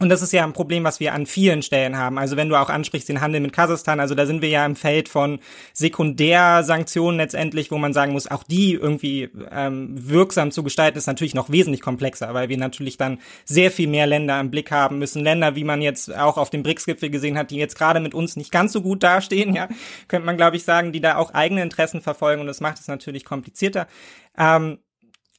und das ist ja ein Problem, was wir an vielen Stellen haben. Also wenn du auch ansprichst den Handel mit Kasachstan, also da sind wir ja im Feld von Sekundärsanktionen letztendlich, wo man sagen muss, auch die irgendwie ähm, wirksam zu gestalten, ist natürlich noch wesentlich komplexer, weil wir natürlich dann sehr viel mehr Länder im Blick haben müssen. Länder, wie man jetzt auch auf dem BRICS-Gipfel gesehen hat, die jetzt gerade mit uns nicht ganz so gut dastehen, ja, könnte man, glaube ich, sagen, die da auch eigene Interessen verfolgen und das macht es natürlich komplizierter. Ähm,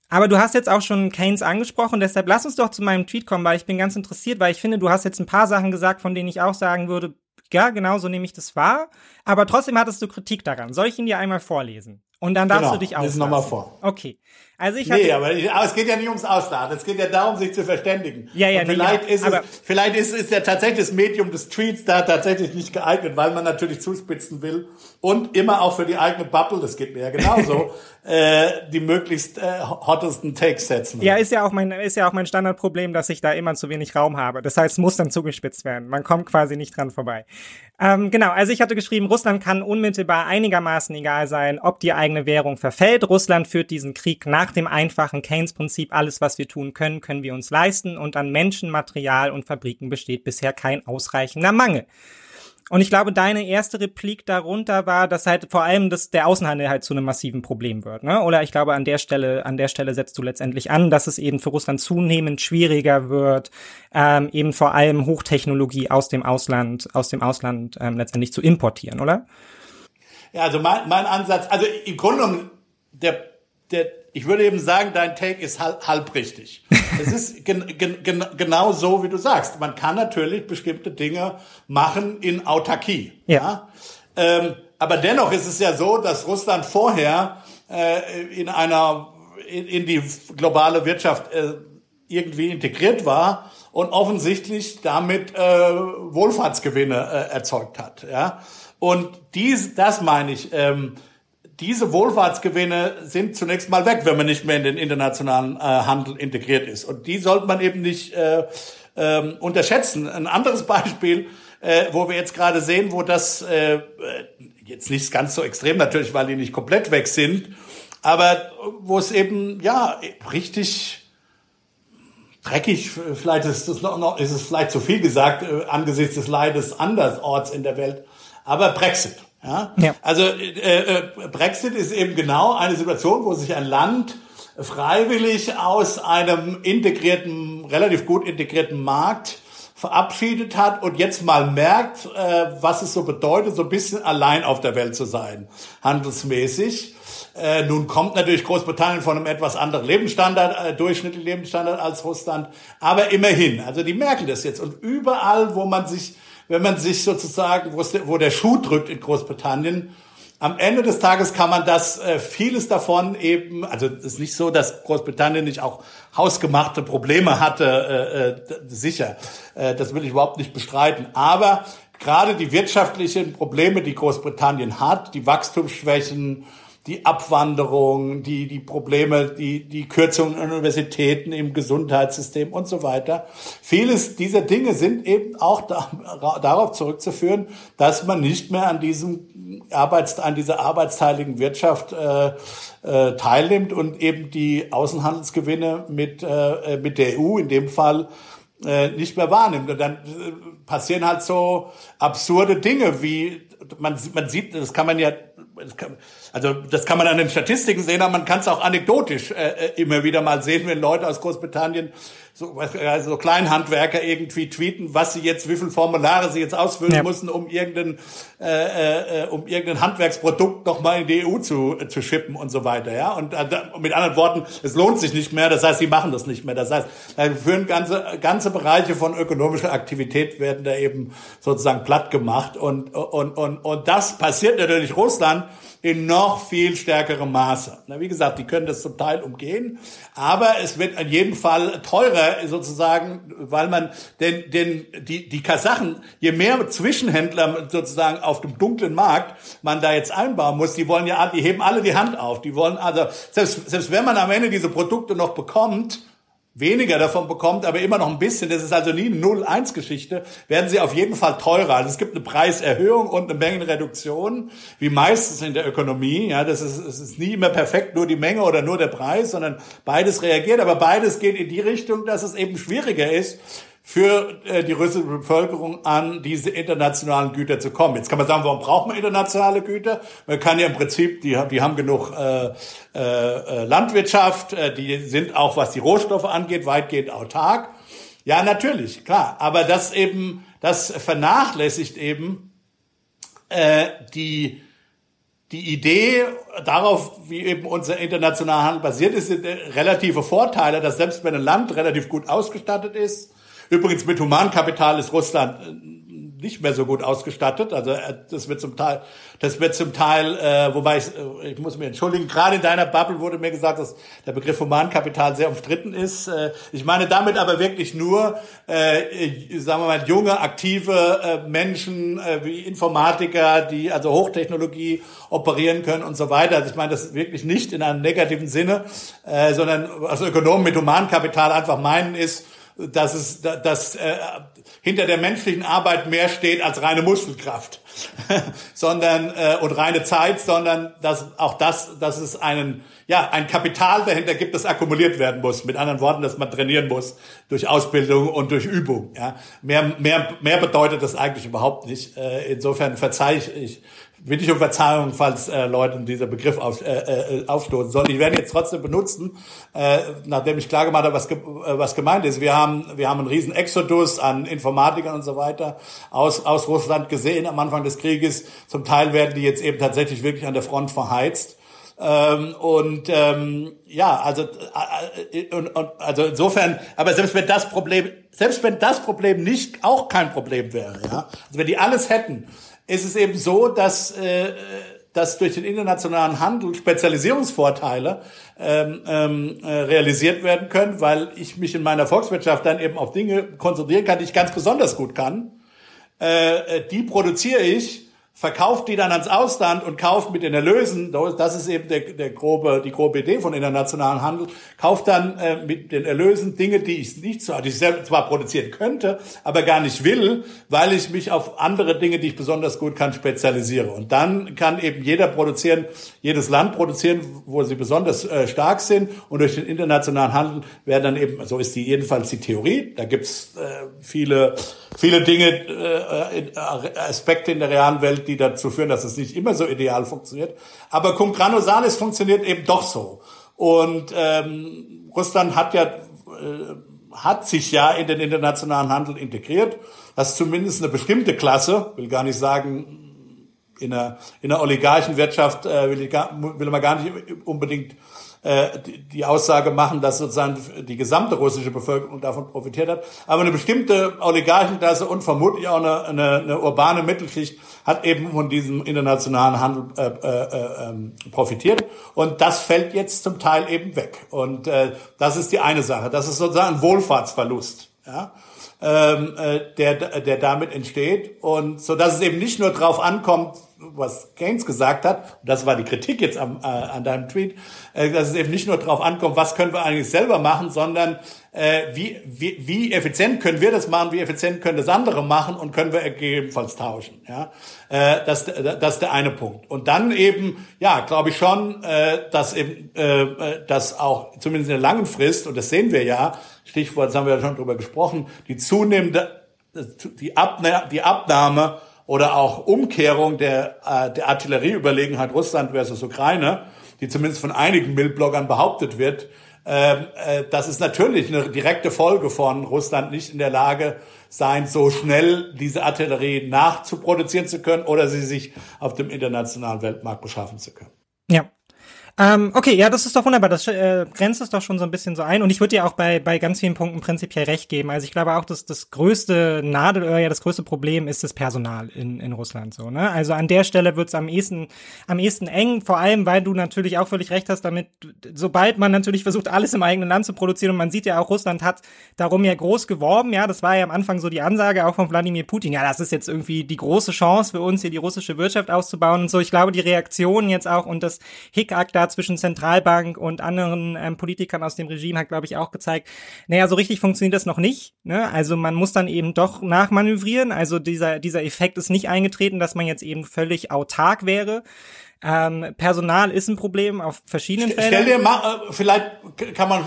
aber du hast jetzt auch schon Keynes angesprochen, deshalb lass uns doch zu meinem Tweet kommen, weil ich bin ganz interessiert, weil ich finde, du hast jetzt ein paar Sachen gesagt, von denen ich auch sagen würde, ja, genau so nehme ich das wahr. Aber trotzdem hattest du Kritik daran. Soll ich ihn dir einmal vorlesen? Und dann darfst genau, du dich auslassen. nochmal vor. Okay. Also ich nee, aber, aber es geht ja nicht ums Ausladen. Es geht ja darum, sich zu verständigen. Ja, ja, Und vielleicht nee, ist es, vielleicht ist, ist ja tatsächlich das Medium des Tweets da tatsächlich nicht geeignet, weil man natürlich zuspitzen will und immer auch für die eigene Bubble, das geht mir ja genauso, *laughs* äh, die möglichst äh, hottesten Takes setzen. Ja, ist ja auch mein, ist ja auch mein Standardproblem, dass ich da immer zu wenig Raum habe. Das heißt, es muss dann zugespitzt werden. Man kommt quasi nicht dran vorbei. Ähm, genau, also ich hatte geschrieben, Russland kann unmittelbar einigermaßen egal sein, ob die eigene Währung verfällt. Russland führt diesen Krieg nach dem einfachen Keynes-Prinzip, alles, was wir tun können, können wir uns leisten und an Menschen, Material und Fabriken besteht bisher kein ausreichender Mangel. Und ich glaube, deine erste Replik darunter war, dass halt vor allem das, der Außenhandel halt zu einem massiven Problem wird, ne? Oder ich glaube, an der Stelle, an der Stelle setzt du letztendlich an, dass es eben für Russland zunehmend schwieriger wird, ähm, eben vor allem Hochtechnologie aus dem Ausland, aus dem Ausland ähm, letztendlich zu importieren, oder? Ja, also mein, mein Ansatz, also im Grunde genommen, der, der, ich würde eben sagen, dein Take ist halb, halb richtig. es ist gen, gen, gen, genau so, wie du sagst. Man kann natürlich bestimmte Dinge machen in Autarkie. Ja. ja? Ähm, aber dennoch ist es ja so, dass Russland vorher äh, in einer in, in die globale Wirtschaft äh, irgendwie integriert war und offensichtlich damit äh, Wohlfahrtsgewinne äh, erzeugt hat. Ja? Und dies, das meine ich. Ähm, diese Wohlfahrtsgewinne sind zunächst mal weg, wenn man nicht mehr in den internationalen äh, Handel integriert ist. Und die sollte man eben nicht äh, äh, unterschätzen. Ein anderes *laughs* Beispiel, äh, wo wir jetzt gerade sehen, wo das äh, jetzt nicht ganz so extrem natürlich, weil die nicht komplett weg sind, aber wo es eben ja richtig dreckig, vielleicht ist es noch, ist es vielleicht zu viel gesagt äh, angesichts des Leides andersorts in der Welt, aber Brexit. Ja? ja. Also äh, äh, Brexit ist eben genau eine Situation, wo sich ein Land freiwillig aus einem integrierten, relativ gut integrierten Markt verabschiedet hat und jetzt mal merkt, äh, was es so bedeutet, so ein bisschen allein auf der Welt zu sein, handelsmäßig. Äh, nun kommt natürlich Großbritannien von einem etwas anderen Lebensstandard, äh, durchschnittlichen Lebensstandard als Russland, aber immerhin, also die merken das jetzt und überall, wo man sich wenn man sich sozusagen, wo der Schuh drückt in Großbritannien, am Ende des Tages kann man das, äh, vieles davon eben, also es ist nicht so, dass Großbritannien nicht auch hausgemachte Probleme hatte, äh, äh, sicher, äh, das will ich überhaupt nicht bestreiten, aber gerade die wirtschaftlichen Probleme, die Großbritannien hat, die Wachstumsschwächen, die Abwanderung, die, die Probleme, die, die Kürzungen an Universitäten im Gesundheitssystem und so weiter. Vieles dieser Dinge sind eben auch da, darauf zurückzuführen, dass man nicht mehr an diesem Arbeits, an dieser arbeitsteiligen Wirtschaft äh, äh, teilnimmt und eben die Außenhandelsgewinne mit, äh, mit der EU in dem Fall äh, nicht mehr wahrnimmt. Und dann äh, passieren halt so absurde Dinge wie man, man sieht, das kann man ja also das kann man an den Statistiken sehen, aber man kann es auch anekdotisch äh, äh, immer wieder mal sehen, wenn Leute aus Großbritannien so, also so Kleinhandwerker irgendwie tweeten, was sie jetzt, wie viele Formulare sie jetzt ausfüllen ja. müssen, um irgendein, äh, äh, um irgendein Handwerksprodukt noch mal in die EU zu, äh, zu schippen und so weiter. Ja, und äh, mit anderen Worten, es lohnt sich nicht mehr. Das heißt, sie machen das nicht mehr. Das heißt, da führen ganze ganze Bereiche von ökonomischer Aktivität werden da eben sozusagen platt gemacht und und und und das passiert natürlich Russland in noch viel stärkerem Maße. Na, wie gesagt, die können das zum Teil umgehen, aber es wird in jedem Fall teurer sozusagen, weil man denn, denn die, die Kasachen, je mehr Zwischenhändler sozusagen auf dem dunklen Markt man da jetzt einbauen muss, die wollen ja, die heben alle die Hand auf. Die wollen also, selbst, selbst wenn man am Ende diese Produkte noch bekommt, weniger davon bekommt, aber immer noch ein bisschen, das ist also nie eine 0-1-Geschichte, werden sie auf jeden Fall teurer. Also es gibt eine Preiserhöhung und eine Mengenreduktion, wie meistens in der Ökonomie. Ja, das ist, es ist nie immer perfekt, nur die Menge oder nur der Preis, sondern beides reagiert, aber beides geht in die Richtung, dass es eben schwieriger ist, für äh, die russische Bevölkerung an diese internationalen Güter zu kommen. Jetzt kann man sagen, warum braucht man internationale Güter? Man kann ja im Prinzip, die, die haben genug äh, äh, Landwirtschaft, äh, die sind auch, was die Rohstoffe angeht, weitgehend autark. Ja, natürlich, klar. Aber das eben, das vernachlässigt eben äh, die die Idee darauf, wie eben unser internationaler Handel basiert ist, sind relative Vorteile, dass selbst wenn ein Land relativ gut ausgestattet ist, Übrigens mit Humankapital ist Russland äh, nicht mehr so gut ausgestattet. Also äh, das wird zum Teil, das wird zum Teil, äh, wobei ich, äh, ich muss mir entschuldigen, gerade in deiner Bubble wurde mir gesagt, dass der Begriff Humankapital sehr umstritten ist. Ich meine damit aber wirklich nur, äh, sagen wir mal, junge, aktive äh, Menschen äh, wie Informatiker, die also Hochtechnologie operieren können und so weiter. Also ich meine das wirklich nicht in einem negativen Sinne, äh, sondern was Ökonomen mit Humankapital einfach meinen ist, dass es, dass äh, hinter der menschlichen Arbeit mehr steht als reine Muskelkraft, *laughs* sondern äh, und reine Zeit, sondern dass auch das, dass es einen ja ein Kapital dahinter gibt, das akkumuliert werden muss. Mit anderen Worten, dass man trainieren muss durch Ausbildung und durch Übung. Ja, mehr mehr mehr bedeutet das eigentlich überhaupt nicht. Äh, insofern verzeihe ich bitte ich um Verzeihung, falls äh, Leuten dieser Begriff auf, äh, äh, aufstoßen soll. Ich werde jetzt trotzdem benutzen, äh, nachdem ich klar gemacht habe, was, ge äh, was gemeint ist. Wir haben, wir haben einen riesen Exodus an Informatikern und so weiter aus, aus Russland gesehen am Anfang des Krieges. Zum Teil werden die jetzt eben tatsächlich wirklich an der Front verheizt. Ähm, und ähm, ja, also äh, äh, und, und, also insofern, aber selbst wenn das Problem, selbst wenn das Problem nicht auch kein Problem wäre, ja, also wenn die alles hätten, ist es eben so, dass, äh, dass durch den internationalen Handel Spezialisierungsvorteile ähm, ähm, äh, realisiert werden können, weil ich mich in meiner Volkswirtschaft dann eben auf Dinge konzentrieren kann, die ich ganz besonders gut kann. Äh, äh die produziere ich verkauft die dann ans Ausland und kauft mit den Erlösen, das ist eben der, der grobe, die grobe Idee von internationalen Handel, kauft dann äh, mit den Erlösen Dinge, die ich nicht so, die ich selbst zwar produzieren könnte, aber gar nicht will, weil ich mich auf andere Dinge, die ich besonders gut kann, spezialisiere. Und dann kann eben jeder produzieren, jedes Land produzieren, wo sie besonders äh, stark sind und durch den internationalen Handel werden dann eben, so ist die jedenfalls die Theorie, da gibt's äh, viele, viele Dinge, äh, äh Aspekte in der realen Welt, die dazu führen, dass es nicht immer so ideal funktioniert. Aber cum grano salis funktioniert eben doch so. Und ähm, Russland hat ja äh, hat sich ja in den internationalen Handel integriert, dass zumindest eine bestimmte Klasse, will gar nicht sagen in einer, in einer Oligarchenwirtschaft äh, will, ich gar, will man gar nicht unbedingt die Aussage machen, dass sozusagen die gesamte russische Bevölkerung davon profitiert hat. Aber eine bestimmte Oligarchenklasse und vermutlich auch eine, eine, eine urbane Mittelschicht hat eben von diesem internationalen Handel äh, äh, äh, profitiert. Und das fällt jetzt zum Teil eben weg. Und äh, das ist die eine Sache. Das ist sozusagen ein Wohlfahrtsverlust. ja, ähm, äh, der, der damit entsteht. Und so dass es eben nicht nur drauf ankommt, was Keynes gesagt hat, das war die Kritik jetzt am, äh, an deinem Tweet, äh, dass es eben nicht nur darauf ankommt, was können wir eigentlich selber machen, sondern äh, wie, wie, wie effizient können wir das machen, wie effizient können das andere machen und können wir gegebenenfalls tauschen. Ja? Äh, das, das ist der eine Punkt. Und dann eben, ja, glaube ich schon, äh, dass eben, äh, dass auch zumindest in der langen Frist, und das sehen wir ja, Stichwort, das haben wir ja schon drüber gesprochen, die zunehmende, die, Abna die Abnahme oder auch Umkehrung der, äh, der Artillerieüberlegenheit Russland versus Ukraine, die zumindest von einigen Mildbloggern behauptet wird, ähm, äh, das ist natürlich eine direkte Folge von Russland nicht in der Lage sein, so schnell diese Artillerie nachzuproduzieren zu können oder sie sich auf dem internationalen Weltmarkt beschaffen zu können. Ja, ähm, okay, ja, das ist doch wunderbar. Das äh, grenzt es doch schon so ein bisschen so ein. Und ich würde dir auch bei, bei ganz vielen Punkten prinzipiell recht geben. Also ich glaube auch, dass das größte Nadelöhr, ja, das größte Problem ist das Personal in, in Russland so. Ne? Also an der Stelle wird es am ehesten, am ehesten eng, vor allem, weil du natürlich auch völlig recht hast, damit, sobald man natürlich versucht, alles im eigenen Land zu produzieren, und man sieht ja auch, Russland hat darum ja groß geworben, ja, das war ja am Anfang so die Ansage auch von Wladimir Putin, ja, das ist jetzt irgendwie die große Chance für uns, hier die russische Wirtschaft auszubauen und so. Ich glaube, die Reaktion jetzt auch und das Hickhack da zwischen Zentralbank und anderen ähm, Politikern aus dem Regime hat, glaube ich, auch gezeigt, naja, so richtig funktioniert das noch nicht. Ne? Also man muss dann eben doch nachmanövrieren. Also dieser, dieser Effekt ist nicht eingetreten, dass man jetzt eben völlig autark wäre. Ähm, Personal ist ein Problem auf verschiedenen Feldern. Stell dir mal, äh, vielleicht kann man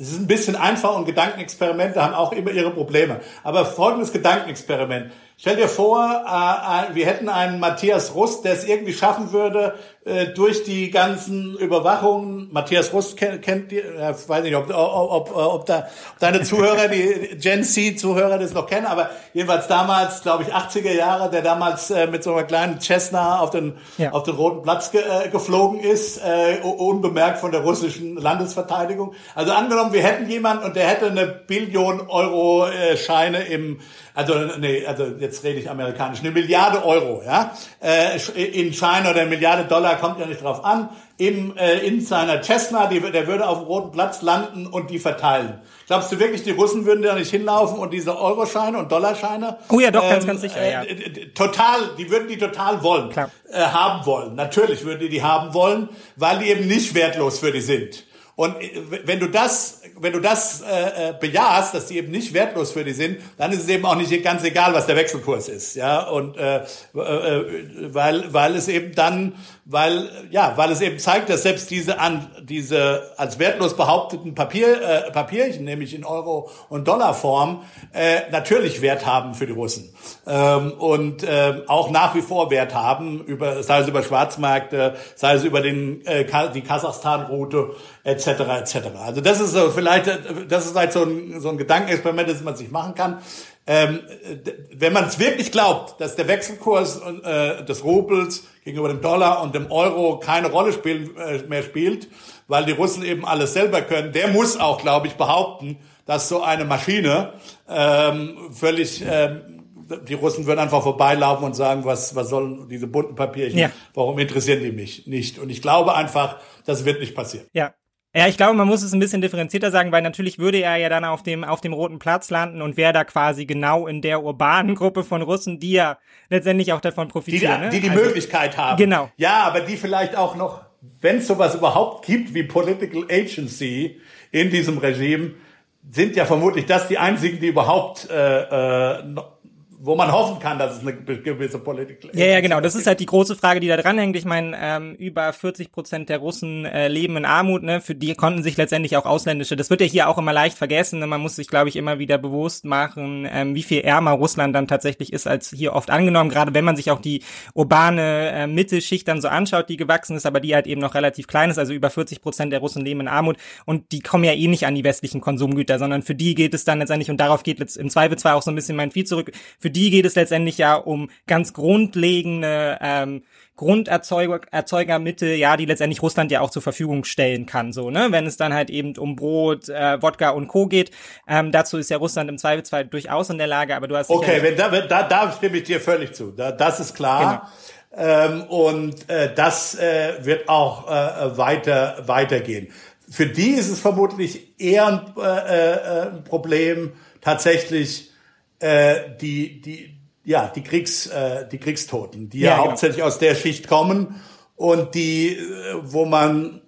es ist ein bisschen einfach und Gedankenexperimente haben auch immer ihre Probleme. Aber folgendes Gedankenexperiment. Stell dir vor, äh, äh, wir hätten einen Matthias Rust, der es irgendwie schaffen würde, äh, durch die ganzen Überwachungen, Matthias Rust kennt, kennt die, äh, weiß nicht, ob, ob, ob, ob, da, ob deine Zuhörer, die Gen Z-Zuhörer das noch kennen, aber jedenfalls damals, glaube ich, 80er Jahre, der damals äh, mit so einer kleinen Cessna auf den, ja. auf den Roten Platz ge, äh, geflogen ist, äh, unbemerkt von der russischen Landesverteidigung. Also angenommen, wir hätten jemanden und der hätte eine Billion Euro äh, Scheine im also nee, also jetzt rede ich amerikanisch, eine Milliarde Euro, ja, äh, in China oder eine Milliarde Dollar kommt ja nicht drauf an, im, äh, in seiner Cessna, die, der würde auf dem Roten Platz landen und die verteilen. Glaubst du wirklich, die Russen würden da nicht hinlaufen und diese Euroscheine und Dollarscheine? Oh ja, doch, ähm, ganz, ganz sicher, ja. Äh, total, die würden die total wollen, Klar. Äh, haben wollen. Natürlich würden die die haben wollen, weil die eben nicht wertlos für die sind. Und äh, wenn du das, wenn du das äh, äh, bejahst, dass die eben nicht wertlos für die sind, dann ist es eben auch nicht ganz egal, was der Wechselkurs ist, ja. Und äh, äh, weil weil es eben dann, weil ja, weil es eben zeigt, dass selbst diese an diese als wertlos behaupteten Papier äh, Papierchen, nämlich in Euro und Dollarform, äh, natürlich Wert haben für die Russen ähm, und äh, auch nach wie vor Wert haben über sei es über Schwarzmärkte, sei es über den äh, die Kasachstan-Route etc. etc. Also das ist so vielleicht, das ist halt so ein, so ein Gedankenexperiment, das man sich machen kann. Ähm, wenn man es wirklich glaubt, dass der Wechselkurs äh, des Rubels gegenüber dem Dollar und dem Euro keine Rolle spielen, äh, mehr spielt, weil die Russen eben alles selber können, der muss auch, glaube ich, behaupten, dass so eine Maschine ähm, völlig ähm, die Russen würden einfach vorbeilaufen und sagen, was, was sollen diese bunten Papierchen? Ja. Warum interessieren die mich nicht? Und ich glaube einfach, das wird nicht passieren. Ja, ja, ich glaube, man muss es ein bisschen differenzierter sagen, weil natürlich würde er ja dann auf dem, auf dem roten Platz landen und wäre da quasi genau in der urbanen Gruppe von Russen, die ja letztendlich auch davon profitieren. Die die, ne? die, die also, Möglichkeit haben. Genau. Ja, aber die vielleicht auch noch, wenn es sowas überhaupt gibt wie Political Agency in diesem Regime, sind ja vermutlich das die einzigen, die überhaupt äh, äh, wo man hoffen kann, dass es eine gewisse Political Ja, ja, genau. Das ist halt die große Frage, die da dranhängt. Ich meine, ähm, über 40 Prozent der Russen äh, leben in Armut. Ne? Für die konnten sich letztendlich auch ausländische. Das wird ja hier auch immer leicht vergessen. Ne? Man muss sich, glaube ich, immer wieder bewusst machen, ähm, wie viel ärmer Russland dann tatsächlich ist als hier oft angenommen. Gerade wenn man sich auch die urbane äh, Mittelschicht dann so anschaut, die gewachsen ist, aber die halt eben noch relativ klein ist. Also über 40 Prozent der Russen leben in Armut und die kommen ja eh nicht an die westlichen Konsumgüter, sondern für die geht es dann letztendlich und darauf geht jetzt im Zweifel zwar auch so ein bisschen mein Vieh zurück. Für für die geht es letztendlich ja um ganz grundlegende ähm, Grunderzeugermittel, ja, die letztendlich Russland ja auch zur Verfügung stellen kann, so, ne? Wenn es dann halt eben um Brot, äh, Wodka und Co. geht. Ähm, dazu ist ja Russland im Zweifelsfall durchaus in der Lage, aber du hast Okay, wenn da, da, da stimme ich dir völlig zu. Da, das ist klar. Genau. Ähm, und äh, das äh, wird auch äh, weiter weitergehen. Für die ist es vermutlich eher ein, äh, äh, ein Problem, tatsächlich äh, die, die, ja, die, Kriegs, äh, die Kriegstoten, die ja, ja genau. hauptsächlich aus der Schicht kommen und die, äh, wo man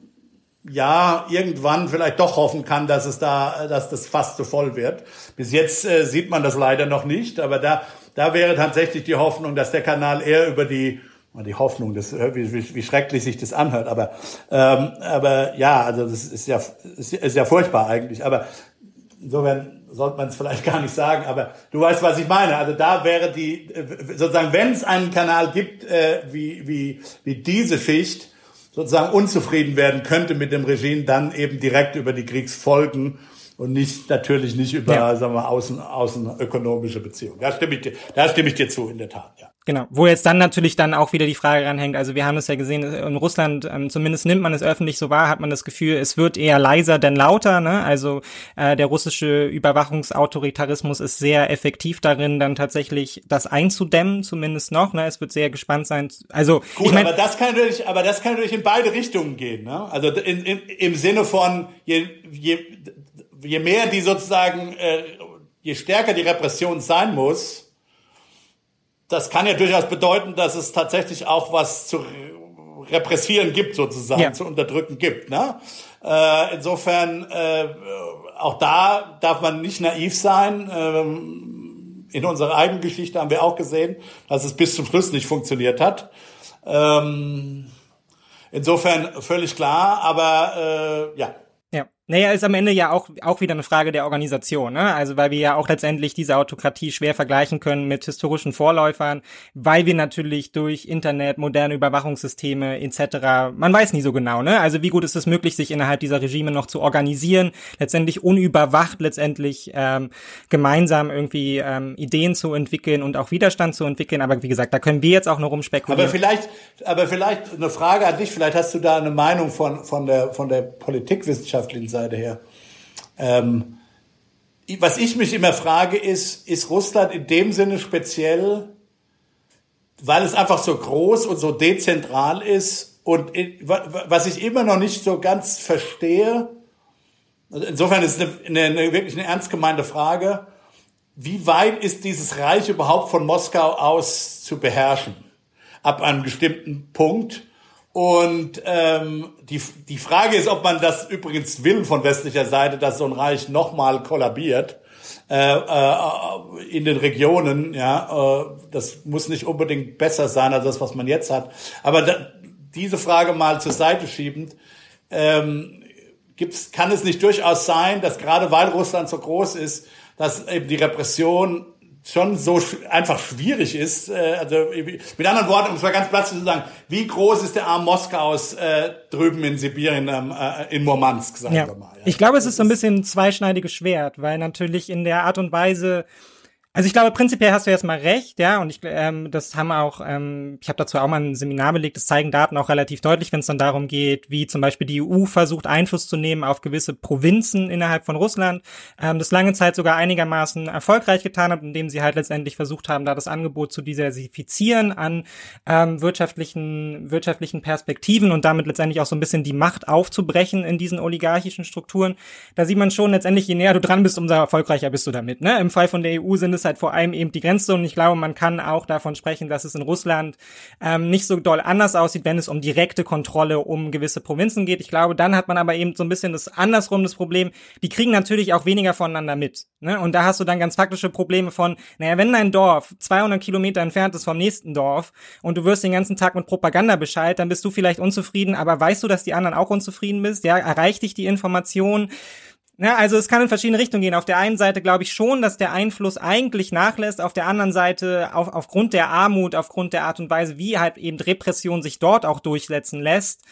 ja irgendwann vielleicht doch hoffen kann, dass es da, dass das fast so voll wird. Bis jetzt äh, sieht man das leider noch nicht, aber da, da wäre tatsächlich die Hoffnung, dass der Kanal eher über die die Hoffnung, das, wie, wie, wie schrecklich sich das anhört, aber ähm, aber ja, also das ist ja ist, ist ja furchtbar eigentlich, aber insofern sollte man es vielleicht gar nicht sagen, aber du weißt, was ich meine. Also da wäre die sozusagen, wenn es einen Kanal gibt äh, wie wie wie diese Schicht sozusagen unzufrieden werden könnte mit dem Regime, dann eben direkt über die Kriegsfolgen und nicht natürlich nicht über ja. sagen wir außen außenökonomische Beziehungen. Da stimme ich dir, da stimme ich dir zu in der Tat, ja. Genau, wo jetzt dann natürlich dann auch wieder die Frage ranhängt, also wir haben es ja gesehen, in Russland, ähm, zumindest nimmt man es öffentlich so wahr, hat man das Gefühl, es wird eher leiser denn lauter, ne? Also äh, der russische Überwachungsautoritarismus ist sehr effektiv darin, dann tatsächlich das einzudämmen, zumindest noch, ne? Es wird sehr gespannt sein. Also Gut, ich mein, aber das kann natürlich, aber das kann natürlich in beide Richtungen gehen, ne? Also in, in, im Sinne von je, je, je mehr die sozusagen, äh, je stärker die Repression sein muss, das kann ja durchaus bedeuten, dass es tatsächlich auch was zu repressieren gibt, sozusagen, ja. zu unterdrücken gibt. Ne? Äh, insofern, äh, auch da darf man nicht naiv sein. Ähm, in unserer eigenen Geschichte haben wir auch gesehen, dass es bis zum Schluss nicht funktioniert hat. Ähm, insofern völlig klar, aber äh, ja, naja, ist am Ende ja auch, auch wieder eine Frage der Organisation, ne? Also weil wir ja auch letztendlich diese Autokratie schwer vergleichen können mit historischen Vorläufern, weil wir natürlich durch Internet, moderne Überwachungssysteme etc., man weiß nie so genau, ne? Also wie gut ist es möglich, sich innerhalb dieser Regime noch zu organisieren, letztendlich unüberwacht, letztendlich ähm, gemeinsam irgendwie ähm, Ideen zu entwickeln und auch Widerstand zu entwickeln. Aber wie gesagt, da können wir jetzt auch noch rumspekulieren. Aber vielleicht, aber vielleicht eine Frage an dich, vielleicht hast du da eine Meinung von, von der, von der politikwissenschaftlichen Seite Seite her. Ähm, was ich mich immer frage, ist, ist Russland in dem Sinne speziell, weil es einfach so groß und so dezentral ist und was ich immer noch nicht so ganz verstehe, also insofern ist es eine, eine, wirklich eine ernst gemeinte Frage, wie weit ist dieses Reich überhaupt von Moskau aus zu beherrschen? Ab einem bestimmten Punkt. Und ähm, die, die Frage ist, ob man das übrigens will von westlicher Seite, dass so ein Reich nochmal kollabiert äh, äh, in den Regionen. Ja, äh, das muss nicht unbedingt besser sein als das, was man jetzt hat. Aber da, diese Frage mal zur Seite schiebend, ähm, gibt's, kann es nicht durchaus sein, dass gerade weil Russland so groß ist, dass eben die Repression schon so einfach schwierig ist. Äh, also mit anderen Worten, um es mal ganz platt zu sagen, wie groß ist der Arm Moskaus äh, drüben in Sibirien, ähm, äh, in Murmansk, sagen ja. wir mal. Ja. Ich glaube, es ist so ein bisschen ein zweischneidiges Schwert, weil natürlich in der Art und Weise, also ich glaube, prinzipiell hast du erstmal recht, ja, und ich, ähm, das haben auch, ähm, ich habe dazu auch mal ein Seminar belegt, das zeigen Daten auch relativ deutlich, wenn es dann darum geht, wie zum Beispiel die EU versucht, Einfluss zu nehmen auf gewisse Provinzen innerhalb von Russland, ähm, das lange Zeit sogar einigermaßen erfolgreich getan hat, indem sie halt letztendlich versucht haben, da das Angebot zu diversifizieren an ähm, wirtschaftlichen, wirtschaftlichen Perspektiven und damit letztendlich auch so ein bisschen die Macht aufzubrechen in diesen oligarchischen Strukturen. Da sieht man schon letztendlich, je näher du dran bist, umso erfolgreicher bist du damit. Ne? Im Fall von der EU sind es halt vor allem eben die Grenze und ich glaube, man kann auch davon sprechen, dass es in Russland ähm, nicht so doll anders aussieht, wenn es um direkte Kontrolle um gewisse Provinzen geht. Ich glaube, dann hat man aber eben so ein bisschen das andersrum das Problem, die kriegen natürlich auch weniger voneinander mit. Ne? Und da hast du dann ganz faktische Probleme von, naja, wenn dein Dorf 200 Kilometer entfernt ist vom nächsten Dorf und du wirst den ganzen Tag mit Propaganda Bescheid, dann bist du vielleicht unzufrieden, aber weißt du, dass die anderen auch unzufrieden bist? Ja, erreicht dich die Information? Ja, also es kann in verschiedene Richtungen gehen. Auf der einen Seite glaube ich schon, dass der Einfluss eigentlich nachlässt. Auf der anderen Seite, auf, aufgrund der Armut, aufgrund der Art und Weise, wie halt eben Repression sich dort auch durchsetzen lässt,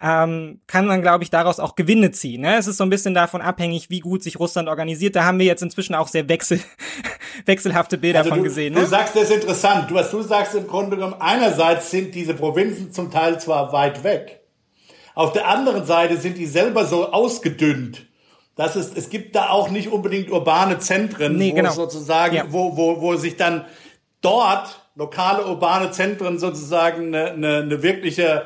ähm, kann man, glaube ich, daraus auch Gewinne ziehen. Ne? Es ist so ein bisschen davon abhängig, wie gut sich Russland organisiert. Da haben wir jetzt inzwischen auch sehr wechsel *laughs* wechselhafte Bilder also von du, gesehen. Ne? Du sagst, das ist interessant. Du, was du sagst im Grunde genommen, einerseits sind diese Provinzen zum Teil zwar weit weg, auf der anderen Seite sind die selber so ausgedünnt das ist, es gibt da auch nicht unbedingt urbane Zentren, nee, wo genau. sozusagen, ja. wo, wo, wo sich dann dort lokale urbane Zentren sozusagen eine, eine, eine wirkliche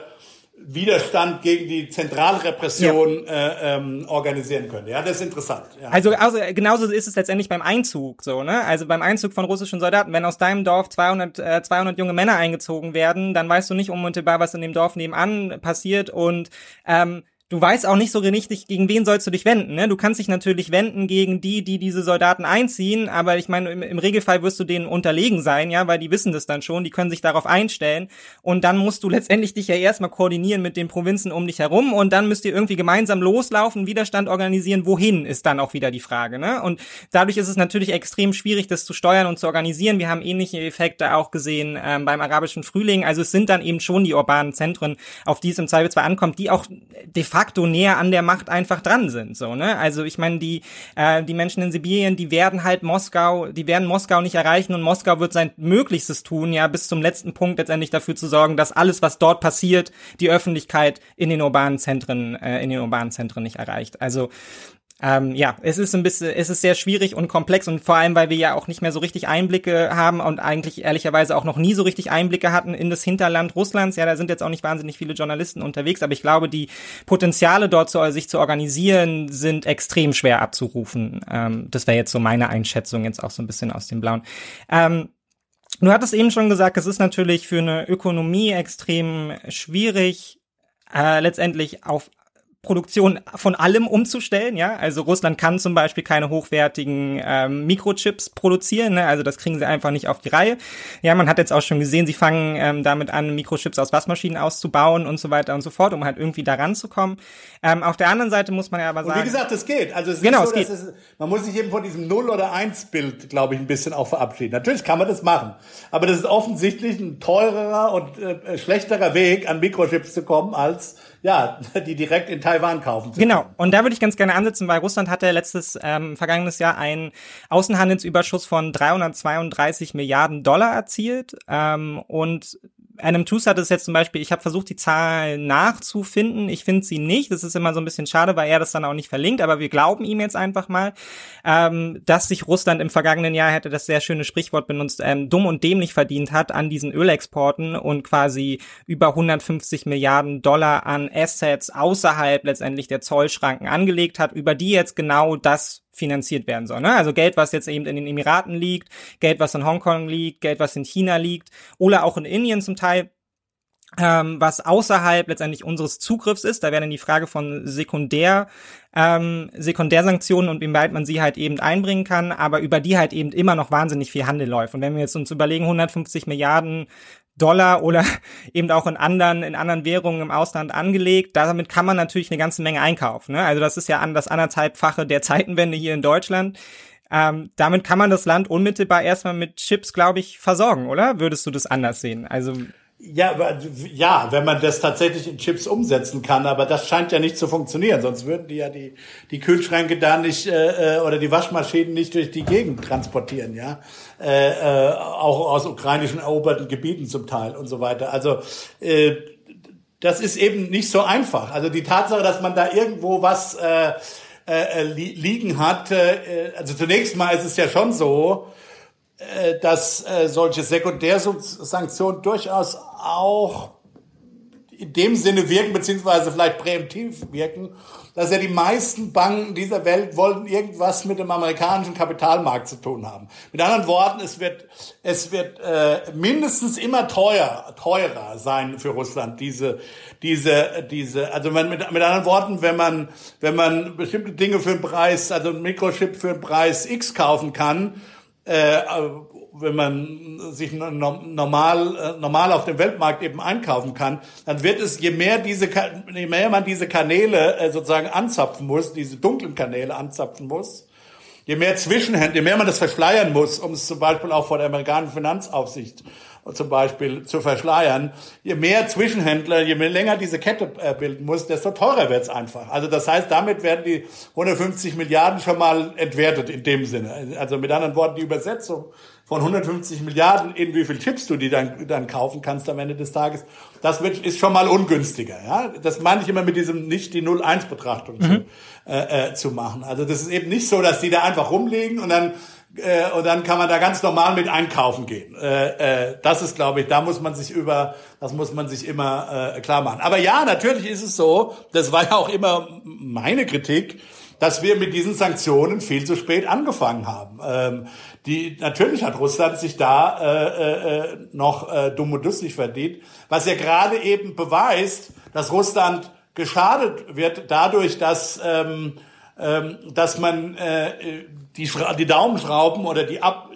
Widerstand gegen die Zentralrepression ja. äh, ähm, organisieren können. Ja, das ist interessant. Ja. Also, also genauso ist es letztendlich beim Einzug so, ne? Also beim Einzug von russischen Soldaten, wenn aus deinem Dorf 200 äh, 200 junge Männer eingezogen werden, dann weißt du nicht unmittelbar, was in dem Dorf nebenan passiert und ähm, du weißt auch nicht so richtig, gegen wen sollst du dich wenden. Ne? Du kannst dich natürlich wenden gegen die, die diese Soldaten einziehen, aber ich meine, im, im, Regelfall wirst du denen unterlegen sein, ja, weil die wissen das dann schon, die können sich darauf einstellen und dann musst du letztendlich dich ja erstmal koordinieren mit den Provinzen um dich herum und dann müsst ihr irgendwie gemeinsam loslaufen, Widerstand organisieren. Wohin ist dann auch wieder die Frage, ne? Und dadurch ist es natürlich extrem schwierig, das zu steuern und zu organisieren. Wir haben ähnliche Effekte auch gesehen ähm, beim arabischen Frühling. Also es sind dann eben schon die urbanen Zentren, auf die es im Zweifelsfall ankommt, die auch de facto facto näher an der Macht einfach dran sind. So, ne? Also ich meine, die, äh, die Menschen in Sibirien, die werden halt Moskau, die werden Moskau nicht erreichen und Moskau wird sein Möglichstes tun, ja, bis zum letzten Punkt letztendlich dafür zu sorgen, dass alles, was dort passiert, die Öffentlichkeit in den urbanen Zentren, äh, in den urbanen Zentren nicht erreicht. Also ähm, ja, es ist ein bisschen, es ist sehr schwierig und komplex und vor allem, weil wir ja auch nicht mehr so richtig Einblicke haben und eigentlich ehrlicherweise auch noch nie so richtig Einblicke hatten in das Hinterland Russlands. Ja, da sind jetzt auch nicht wahnsinnig viele Journalisten unterwegs, aber ich glaube, die Potenziale dort zu, sich zu organisieren sind extrem schwer abzurufen. Ähm, das wäre jetzt so meine Einschätzung jetzt auch so ein bisschen aus dem Blauen. Ähm, Du hattest eben schon gesagt, es ist natürlich für eine Ökonomie extrem schwierig, äh, letztendlich auf Produktion von allem umzustellen, ja. Also Russland kann zum Beispiel keine hochwertigen ähm, Mikrochips produzieren, ne? also das kriegen sie einfach nicht auf die Reihe. Ja, man hat jetzt auch schon gesehen, sie fangen ähm, damit an, Mikrochips aus Waschmaschinen auszubauen und so weiter und so fort, um halt irgendwie daran zu kommen. Ähm, auf der anderen Seite muss man ja aber sagen. Und wie gesagt, es geht. Also es ist genau, so, es geht. Es, man muss sich eben von diesem Null- oder Eins-Bild, glaube ich, ein bisschen auch verabschieden. Natürlich kann man das machen, aber das ist offensichtlich ein teurerer und äh, schlechterer Weg, an Mikrochips zu kommen, als ja, *laughs* die direkt in Taiwan kaufen. Genau. Und da würde ich ganz gerne ansetzen, weil Russland hatte letztes, ähm, vergangenes Jahr einen Außenhandelsüberschuss von 332 Milliarden Dollar erzielt. Ähm, und Adam Tooze hat es jetzt zum Beispiel, ich habe versucht, die Zahl nachzufinden. Ich finde sie nicht. Das ist immer so ein bisschen schade, weil er das dann auch nicht verlinkt. Aber wir glauben ihm jetzt einfach mal, ähm, dass sich Russland im vergangenen Jahr, hätte das sehr schöne Sprichwort benutzt, ähm, dumm und dämlich verdient hat an diesen Ölexporten und quasi über 150 Milliarden Dollar an Assets außerhalb letztendlich der Zollschranken angelegt hat, über die jetzt genau das finanziert werden soll. Ne? Also Geld, was jetzt eben in den Emiraten liegt, Geld, was in Hongkong liegt, Geld, was in China liegt oder auch in Indien zum Teil ähm, was außerhalb letztendlich unseres Zugriffs ist. Da wäre dann die Frage von Sekundär, ähm, Sekundärsanktionen und wie weit man sie halt eben einbringen kann, aber über die halt eben immer noch wahnsinnig viel Handel läuft. Und wenn wir jetzt uns überlegen, 150 Milliarden Dollar oder *laughs* eben auch in anderen, in anderen Währungen im Ausland angelegt. Damit kann man natürlich eine ganze Menge einkaufen. Ne? Also das ist ja an das anderthalbfache der *laughs* Zeitenwende hier in Deutschland. Ähm, damit kann man das Land unmittelbar erstmal mit Chips, glaube ich, versorgen, oder? Würdest du das anders sehen? Also ja, ja, wenn man das tatsächlich in Chips umsetzen kann, aber das scheint ja nicht zu funktionieren, sonst würden die ja die, die Kühlschränke da nicht äh, äh oder die Waschmaschinen nicht durch die Gegend transportieren, ja. Äh, äh, auch aus ukrainischen eroberten Gebieten zum Teil und so weiter. Also äh, das ist eben nicht so einfach. Also die Tatsache, dass man da irgendwo was äh, äh, liegen hat, äh, also zunächst mal ist es ja schon so, äh, dass äh, solche Sekundärsanktionen durchaus auch in dem Sinne wirken, beziehungsweise vielleicht präemptiv wirken, dass ja die meisten Banken dieser Welt wollten irgendwas mit dem amerikanischen Kapitalmarkt zu tun haben. Mit anderen Worten, es wird, es wird äh, mindestens immer teuer, teurer sein für Russland, diese, diese, diese, also wenn, mit, mit anderen Worten, wenn man, wenn man bestimmte Dinge für einen Preis, also ein Mikrochip für einen Preis X kaufen kann, äh, wenn man sich normal, äh, normal auf dem Weltmarkt eben einkaufen kann, dann wird es, je mehr diese, je mehr man diese Kanäle äh, sozusagen anzapfen muss, diese dunklen Kanäle anzapfen muss, je mehr Zwischenhändler, je mehr man das verschleiern muss, um es zum Beispiel auch vor der amerikanischen Finanzaufsicht zum Beispiel zu verschleiern, je mehr Zwischenhändler, je mehr länger diese Kette äh, bilden muss, desto teurer wird's einfach. Also das heißt, damit werden die 150 Milliarden schon mal entwertet in dem Sinne. Also mit anderen Worten, die Übersetzung von 150 Milliarden in wie viel Chips du die dann, dann kaufen kannst am Ende des Tages, das wird, ist schon mal ungünstiger. Ja? Das meine ich immer mit diesem nicht die 0-1-Betrachtung mhm. zu, äh, äh, zu machen. Also das ist eben nicht so, dass die da einfach rumliegen und dann äh, und dann kann man da ganz normal mit einkaufen gehen. Äh, äh, das ist, glaube ich, da muss man sich über, das muss man sich immer äh, klar machen. Aber ja, natürlich ist es so, das war ja auch immer meine Kritik, dass wir mit diesen Sanktionen viel zu spät angefangen haben. Ähm, die natürlich hat Russland sich da äh, äh, noch äh, dumm und dusselig verdient, was ja gerade eben beweist, dass Russland geschadet wird dadurch, dass ähm, ähm, dass man äh, die, die Daumenschrauben oder die ab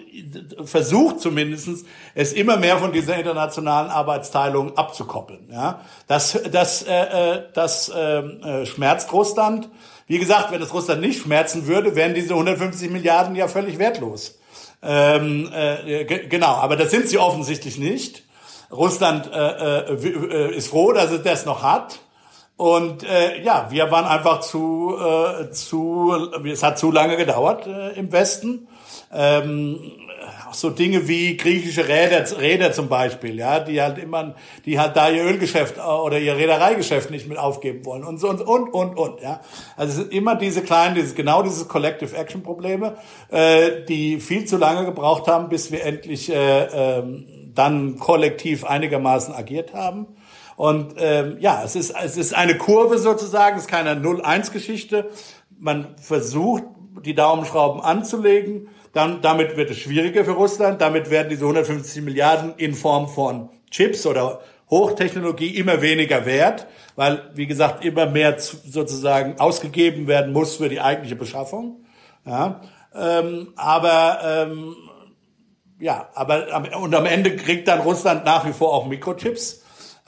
versucht zumindestens es immer mehr von dieser internationalen Arbeitsteilung abzukoppeln. Ja, das das äh, äh das ähm, äh, schmerzt Russland. Wie gesagt, wenn es Russland nicht schmerzen würde, wären diese 150 Milliarden ja völlig wertlos. Ähm, äh, genau, aber das sind sie offensichtlich nicht. Russland äh, äh, äh, ist froh, dass es das noch hat. Und äh, ja, wir waren einfach zu, äh, zu, es hat zu lange gedauert äh, im Westen. Ähm, auch so Dinge wie griechische Räder, Räder zum Beispiel, ja, die halt immer, die halt da ihr Ölgeschäft äh, oder ihr Reedereigeschäft nicht mit aufgeben wollen und und und und und, ja. Also es sind immer diese kleinen, dieses genau diese Collective Action Probleme, äh, die viel zu lange gebraucht haben, bis wir endlich äh, äh, dann kollektiv einigermaßen agiert haben. Und ähm, ja, es ist, es ist eine Kurve sozusagen, es ist keine 0-1-Geschichte. Man versucht, die Daumenschrauben anzulegen. Dann, damit wird es schwieriger für Russland. Damit werden diese 150 Milliarden in Form von Chips oder Hochtechnologie immer weniger wert, weil, wie gesagt, immer mehr sozusagen ausgegeben werden muss für die eigentliche Beschaffung. Ja, ähm, aber ähm, ja, aber und am Ende kriegt dann Russland nach wie vor auch Mikrochips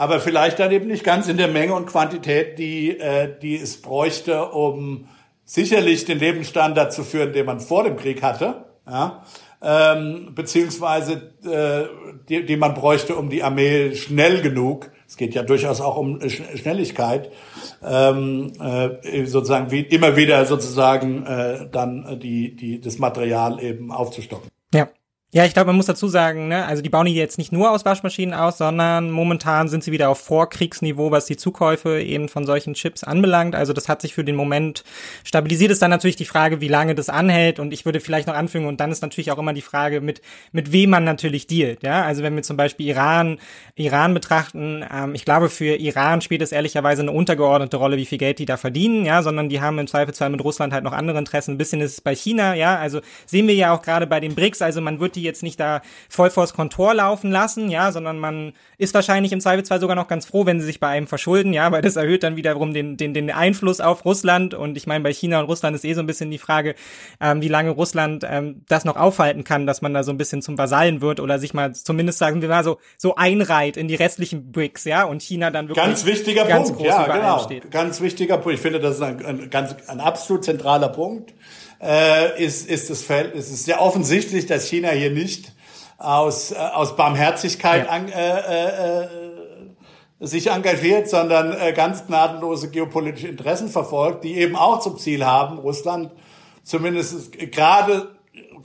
aber vielleicht dann eben nicht ganz in der Menge und Quantität, die, äh, die es bräuchte, um sicherlich den Lebensstandard zu führen, den man vor dem Krieg hatte, ja, ähm, beziehungsweise äh, die, die man bräuchte, um die Armee schnell genug, es geht ja durchaus auch um Schnelligkeit, ähm, äh, sozusagen wie immer wieder sozusagen äh, dann die, die, das Material eben aufzustocken. Ja. Ja, ich glaube, man muss dazu sagen, ne, also die bauen die jetzt nicht nur aus Waschmaschinen aus, sondern momentan sind sie wieder auf Vorkriegsniveau, was die Zukäufe eben von solchen Chips anbelangt. Also das hat sich für den Moment stabilisiert. Ist dann natürlich die Frage, wie lange das anhält. Und ich würde vielleicht noch anfügen, und dann ist natürlich auch immer die Frage, mit, mit wem man natürlich dealt. Ja, also wenn wir zum Beispiel Iran, Iran betrachten, ähm, ich glaube, für Iran spielt es ehrlicherweise eine untergeordnete Rolle, wie viel Geld die da verdienen, ja, sondern die haben im Zweifelsfall mit Russland halt noch andere Interessen. Ein bisschen ist es bei China, ja, also sehen wir ja auch gerade bei den BRICS, also man wird die die jetzt nicht da voll vors Kontor laufen lassen, ja, sondern man ist wahrscheinlich im Zweifelsfall sogar noch ganz froh, wenn sie sich bei einem verschulden, ja, weil das erhöht dann wiederum den, den, den Einfluss auf Russland und ich meine, bei China und Russland ist eh so ein bisschen die Frage, ähm, wie lange Russland ähm, das noch aufhalten kann, dass man da so ein bisschen zum Vasallen wird oder sich mal zumindest sagen wir mal so, so einreiht in die restlichen BRICS, ja, und China dann wirklich ganz wichtiger ganz Punkt, ja, genau, steht. ganz wichtiger Punkt. Ich finde, das ist ein, ein ganz ein absolut zentraler Punkt äh, ist, ist das Feld, ist es sehr offensichtlich, dass China hier nicht aus, äh, aus Barmherzigkeit ja. an, äh, äh, äh, sich engagiert, sondern äh, ganz gnadenlose geopolitische Interessen verfolgt, die eben auch zum Ziel haben, Russland zumindest gerade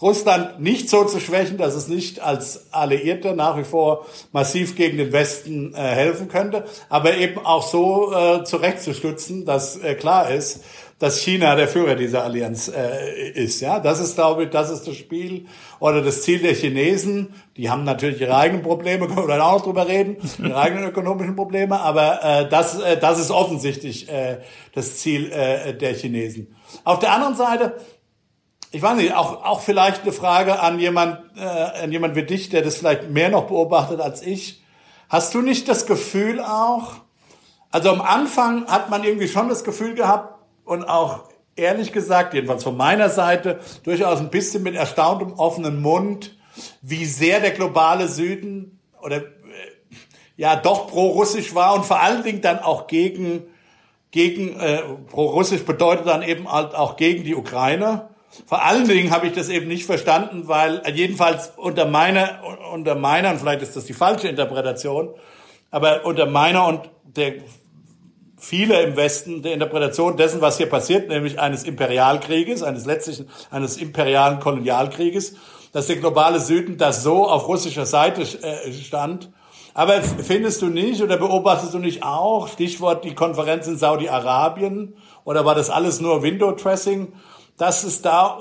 Russland nicht so zu schwächen, dass es nicht als Alliierte nach wie vor massiv gegen den Westen äh, helfen könnte, aber eben auch so äh, zurechtzustützen, dass äh, klar ist, dass China der Führer dieser Allianz äh, ist. Ja, das ist, glaube ich, das ist das Spiel oder das Ziel der Chinesen. Die haben natürlich ihre eigenen Probleme, *laughs* können wir dann auch noch drüber reden, ihre *laughs* eigenen ökonomischen Probleme, aber äh, das, äh, das ist offensichtlich äh, das Ziel äh, der Chinesen. Auf der anderen Seite, ich weiß nicht, auch, auch vielleicht eine Frage an jemand, äh, an jemand wie dich, der das vielleicht mehr noch beobachtet als ich. Hast du nicht das Gefühl auch, also am Anfang hat man irgendwie schon das Gefühl gehabt, und auch ehrlich gesagt, jedenfalls von meiner Seite, durchaus ein bisschen mit erstauntem offenen Mund, wie sehr der globale Süden oder äh, ja doch pro-russisch war und vor allen Dingen dann auch gegen gegen äh, pro-russisch bedeutet dann eben halt auch gegen die Ukraine. Vor allen Dingen habe ich das eben nicht verstanden, weil äh, jedenfalls unter meiner unter meiner und vielleicht ist das die falsche Interpretation, aber unter meiner und der viele im Westen der Interpretation dessen, was hier passiert, nämlich eines Imperialkrieges, eines letztlichen, eines imperialen Kolonialkrieges, dass der globale Süden das so auf russischer Seite äh, stand. Aber findest du nicht oder beobachtest du nicht auch, Stichwort die Konferenz in Saudi-Arabien, oder war das alles nur Window-Dressing, dass es da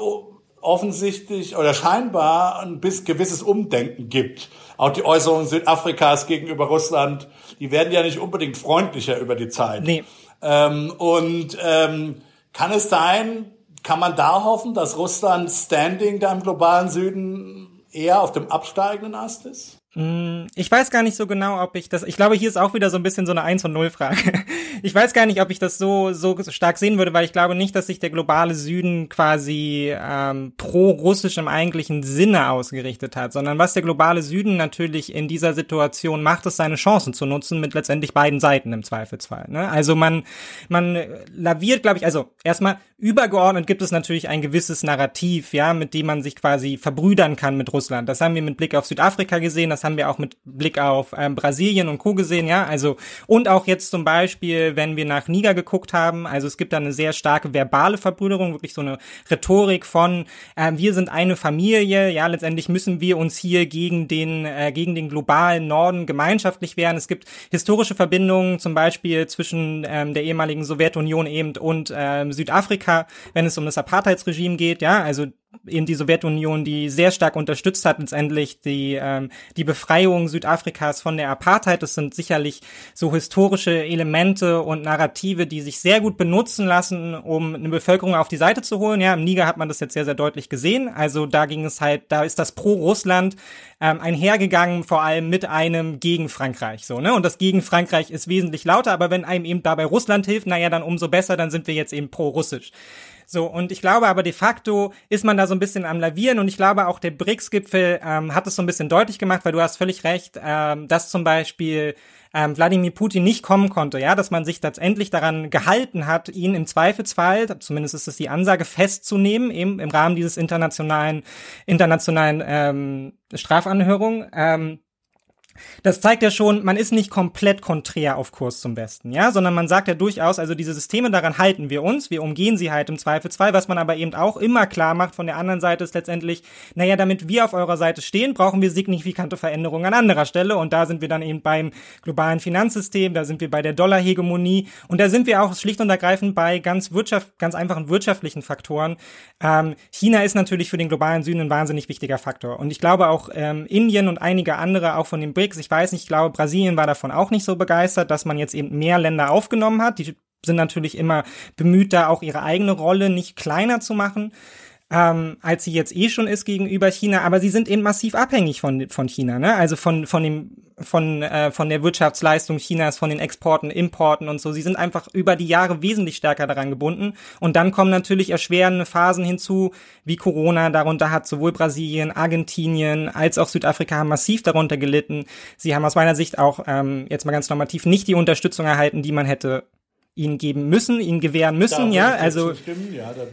offensichtlich oder scheinbar ein bis gewisses Umdenken gibt. Auch die Äußerungen Südafrikas gegenüber Russland, die werden ja nicht unbedingt freundlicher über die Zeit. Nee. Ähm, und ähm, kann es sein, kann man da hoffen, dass Russlands Standing da im globalen Süden eher auf dem absteigenden Ast ist? Hm, ich weiß gar nicht so genau, ob ich das. Ich glaube, hier ist auch wieder so ein bisschen so eine 1 und 0 Frage. *laughs* Ich weiß gar nicht, ob ich das so so stark sehen würde, weil ich glaube nicht, dass sich der globale Süden quasi ähm, pro-russisch im eigentlichen Sinne ausgerichtet hat, sondern was der globale Süden natürlich in dieser Situation macht, ist seine Chancen zu nutzen mit letztendlich beiden Seiten im Zweifelsfall. Ne? Also man man laviert, glaube ich, also erstmal übergeordnet gibt es natürlich ein gewisses Narrativ, ja, mit dem man sich quasi verbrüdern kann mit Russland. Das haben wir mit Blick auf Südafrika gesehen, das haben wir auch mit Blick auf ähm, Brasilien und Co. gesehen, ja, also und auch jetzt zum Beispiel, wenn wir nach Niger geguckt haben, also es gibt da eine sehr starke verbale Verbrüderung, wirklich so eine Rhetorik von äh, wir sind eine Familie, ja, letztendlich müssen wir uns hier gegen den äh, gegen den globalen Norden gemeinschaftlich wehren. Es gibt historische Verbindungen, zum Beispiel zwischen ähm, der ehemaligen Sowjetunion eben und ähm, Südafrika wenn es um das Apartheidsregime geht, ja, also eben die Sowjetunion, die sehr stark unterstützt hat, letztendlich die, ähm, die Befreiung Südafrikas von der Apartheid. Das sind sicherlich so historische Elemente und Narrative, die sich sehr gut benutzen lassen, um eine Bevölkerung auf die Seite zu holen. Ja, im Niger hat man das jetzt sehr, sehr deutlich gesehen. Also da ging es halt, da ist das Pro-Russland ähm, einhergegangen, vor allem mit einem gegen Frankreich. So, ne? Und das gegen Frankreich ist wesentlich lauter, aber wenn einem eben dabei Russland hilft, naja, dann umso besser, dann sind wir jetzt eben pro-russisch. So, und ich glaube aber de facto ist man da so ein bisschen am Lavieren und ich glaube auch der BRICS-Gipfel ähm, hat es so ein bisschen deutlich gemacht, weil du hast völlig recht, ähm, dass zum Beispiel ähm, Wladimir Putin nicht kommen konnte, ja, dass man sich letztendlich daran gehalten hat, ihn im Zweifelsfall, zumindest ist es die Ansage, festzunehmen, eben im Rahmen dieses internationalen, internationalen ähm, Strafanhörung. Ähm, das zeigt ja schon, man ist nicht komplett konträr auf Kurs zum Besten, ja, sondern man sagt ja durchaus, also diese Systeme, daran halten wir uns, wir umgehen sie halt im Zweifelsfall, was man aber eben auch immer klar macht von der anderen Seite ist letztendlich, naja, damit wir auf eurer Seite stehen, brauchen wir signifikante Veränderungen an anderer Stelle. Und da sind wir dann eben beim globalen Finanzsystem, da sind wir bei der Dollarhegemonie. Und da sind wir auch schlicht und ergreifend bei ganz wirtschaft, ganz einfachen wirtschaftlichen Faktoren. Ähm, China ist natürlich für den globalen Süden ein wahnsinnig wichtiger Faktor. Und ich glaube auch ähm, Indien und einige andere auch von den BRICS, ich weiß nicht, ich glaube, Brasilien war davon auch nicht so begeistert, dass man jetzt eben mehr Länder aufgenommen hat. Die sind natürlich immer bemüht, da auch ihre eigene Rolle nicht kleiner zu machen ähm, als sie jetzt eh schon ist gegenüber China, aber sie sind eben massiv abhängig von, von China, ne? Also von, von dem, von, äh, von der Wirtschaftsleistung Chinas, von den Exporten, Importen und so. Sie sind einfach über die Jahre wesentlich stärker daran gebunden. Und dann kommen natürlich erschwerende Phasen hinzu, wie Corona. Darunter hat sowohl Brasilien, Argentinien als auch Südafrika haben massiv darunter gelitten. Sie haben aus meiner Sicht auch ähm, jetzt mal ganz normativ nicht die Unterstützung erhalten, die man hätte ihnen geben müssen, ihnen gewähren müssen, ja, also ja, da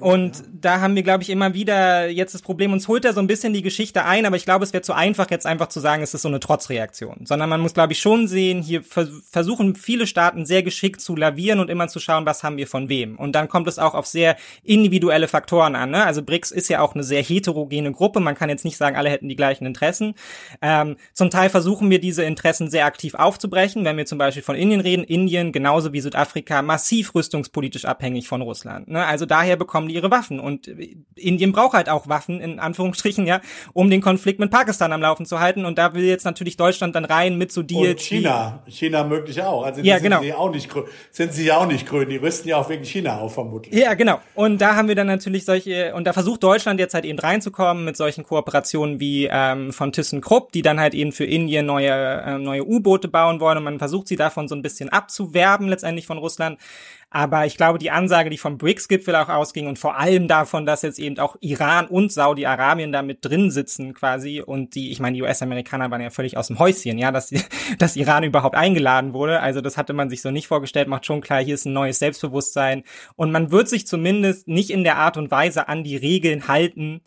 und ja. da haben wir, glaube ich, immer wieder jetzt das Problem, uns holt da so ein bisschen die Geschichte ein, aber ich glaube, es wäre zu einfach, jetzt einfach zu sagen, es ist so eine Trotzreaktion, sondern man muss, glaube ich, schon sehen, hier versuchen viele Staaten sehr geschickt zu lavieren und immer zu schauen, was haben wir von wem. Und dann kommt es auch auf sehr individuelle Faktoren an. Ne? Also BRICS ist ja auch eine sehr heterogene Gruppe, man kann jetzt nicht sagen, alle hätten die gleichen Interessen. Ähm, zum Teil versuchen wir diese Interessen sehr aktiv aufzubrechen, wenn wir zum Beispiel von Indien reden. Indien genauso genauso wie Südafrika massiv rüstungspolitisch abhängig von Russland. Ne? Also daher bekommen die ihre Waffen. Und Indien braucht halt auch Waffen, in Anführungsstrichen, ja, um den Konflikt mit Pakistan am Laufen zu halten. Und da will jetzt natürlich Deutschland dann rein mit so Deals. Und China, China möglich auch. Also ja, genau. sind sie auch nicht sind sie ja auch nicht grün. Die rüsten ja auch wegen China auf, vermutlich. Ja, genau. Und da haben wir dann natürlich solche, und da versucht Deutschland jetzt halt eben reinzukommen mit solchen Kooperationen wie ähm, von ThyssenKrupp, die dann halt eben für Indien neue, äh, neue U-Boote bauen wollen und man versucht sie davon so ein bisschen abzuwerben letztendlich von Russland. Aber ich glaube, die Ansage, die vom BRICS-Gipfel auch ausging und vor allem davon, dass jetzt eben auch Iran und Saudi-Arabien da mit drin sitzen quasi und die, ich meine, die US-Amerikaner waren ja völlig aus dem Häuschen, ja, dass, *laughs* dass Iran überhaupt eingeladen wurde. Also das hatte man sich so nicht vorgestellt, macht schon klar, hier ist ein neues Selbstbewusstsein und man wird sich zumindest nicht in der Art und Weise an die Regeln halten,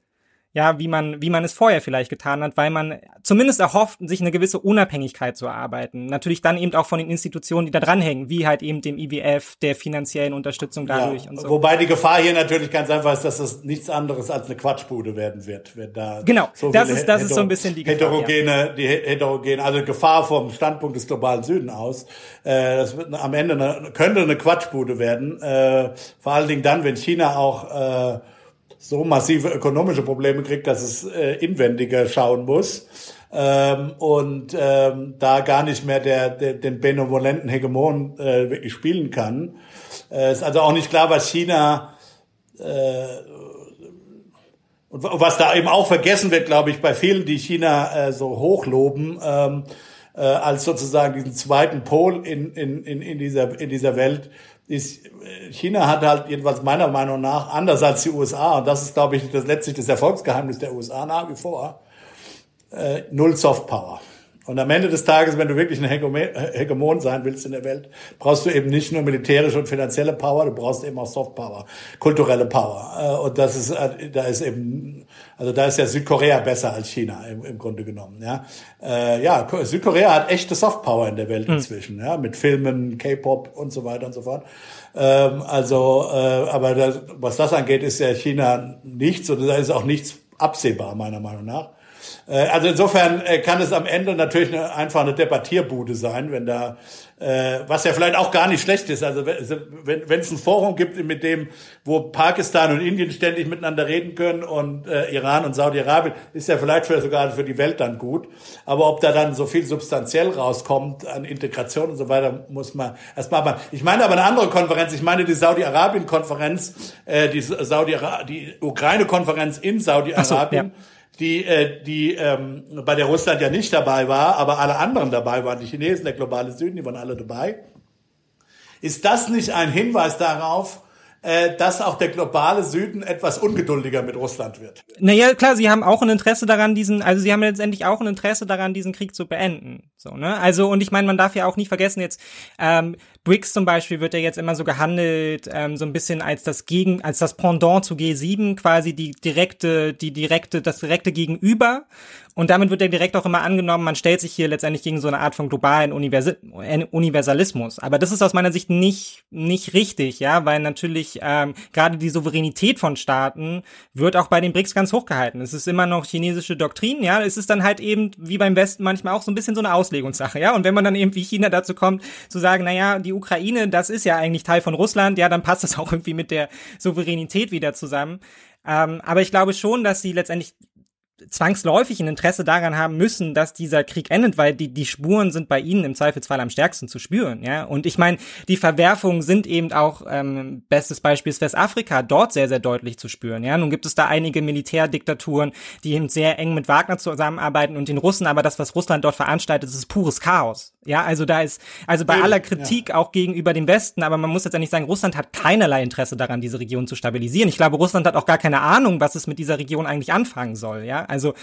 ja, wie man, wie man es vorher vielleicht getan hat, weil man zumindest erhofft, sich eine gewisse Unabhängigkeit zu erarbeiten. Natürlich dann eben auch von den Institutionen, die da dranhängen, wie halt eben dem IWF, der finanziellen Unterstützung dadurch ja, und so. Wobei die Gefahr hier natürlich ganz einfach ist, dass es nichts anderes als eine Quatschbude werden wird, wenn da genau, so das ist das ist so ein bisschen die Gefahr, heterogene, ja. die heterogene, also Gefahr vom Standpunkt des globalen Süden aus. Äh, das wird am Ende eine, könnte eine Quatschbude werden, äh, vor allen Dingen dann, wenn China auch äh, so massive ökonomische Probleme kriegt, dass es äh, inwendiger schauen muss ähm, und ähm, da gar nicht mehr der, der den benevolenten Hegemon äh, wirklich spielen kann. Äh, ist also auch nicht klar, was China äh, und was da eben auch vergessen wird, glaube ich, bei vielen, die China äh, so hochloben, ähm, äh, als sozusagen diesen zweiten Pol in, in, in, in, dieser, in dieser Welt, ist, äh, China hat halt jedenfalls meiner Meinung nach, anders als die USA, und das ist, glaube ich, das letztlich das Erfolgsgeheimnis der USA nach wie vor, äh, null Softpower. Und am Ende des Tages, wenn du wirklich ein Hegemon sein willst in der Welt, brauchst du eben nicht nur militärische und finanzielle Power, du brauchst eben auch Soft Power, kulturelle Power. Äh, und das ist, äh, da ist eben, also da ist ja Südkorea besser als China im, im Grunde genommen. Ja, äh, ja Südkorea hat echte Soft Power in der Welt hm. inzwischen, ja, mit Filmen, K-Pop und so weiter und so fort. Ähm, also, aber das, was das angeht, ist ja China nichts und da ist auch nichts absehbar meiner Meinung nach. Äh, also insofern äh, kann es am Ende natürlich eine, einfach eine Debattierbude sein, wenn da, äh, was ja vielleicht auch gar nicht schlecht ist. Also wenn wenn es ein Forum gibt, mit dem, wo Pakistan und Indien ständig miteinander reden können und äh, Iran und Saudi-Arabien, ist ja vielleicht für, sogar für die Welt dann gut. Aber ob da dann so viel substanziell rauskommt an Integration und so weiter, muss man erstmal machen. Ich meine aber eine andere Konferenz. Ich meine die Saudi-Arabien-Konferenz, äh, die Saudi die Ukraine-Konferenz in Saudi-Arabien. Die, äh, die ähm, bei der Russland ja nicht dabei war, aber alle anderen dabei waren, die Chinesen, der globale Süden, die waren alle dabei. Ist das nicht ein Hinweis darauf, äh, dass auch der globale Süden etwas ungeduldiger mit Russland wird. Naja, klar, sie haben auch ein Interesse daran, diesen, also sie haben letztendlich auch ein Interesse daran, diesen Krieg zu beenden. So, ne? Also, und ich meine, man darf ja auch nicht vergessen, jetzt, ähm, BRICS zum Beispiel wird ja jetzt immer so gehandelt, ähm, so ein bisschen als das Gegen, als das Pendant zu G7, quasi die direkte, die direkte, das direkte Gegenüber. Und damit wird ja direkt auch immer angenommen, man stellt sich hier letztendlich gegen so eine Art von globalen Universalismus. Aber das ist aus meiner Sicht nicht, nicht richtig, ja, weil natürlich ähm, gerade die Souveränität von Staaten wird auch bei den BRICS ganz hochgehalten. Es ist immer noch chinesische Doktrin, ja. Es ist dann halt eben, wie beim Westen manchmal auch so ein bisschen so eine Auslegungssache, ja. Und wenn man dann eben wie China dazu kommt, zu sagen, naja, die Ukraine, das ist ja eigentlich Teil von Russland, ja, dann passt das auch irgendwie mit der Souveränität wieder zusammen. Ähm, aber ich glaube schon, dass sie letztendlich zwangsläufig ein Interesse daran haben müssen, dass dieser Krieg endet, weil die, die Spuren sind bei ihnen im Zweifelsfall am stärksten zu spüren, ja. Und ich meine, die Verwerfungen sind eben auch, ähm, bestes Beispiel ist Westafrika, dort sehr, sehr deutlich zu spüren, ja. Nun gibt es da einige Militärdiktaturen, die eben sehr eng mit Wagner zusammenarbeiten und den Russen, aber das, was Russland dort veranstaltet, ist pures Chaos. Ja, also da ist, also bei aller Kritik ja. auch gegenüber dem Westen, aber man muss jetzt ja nicht sagen, Russland hat keinerlei Interesse daran, diese Region zu stabilisieren. Ich glaube, Russland hat auch gar keine Ahnung, was es mit dieser Region eigentlich anfangen soll, ja. Also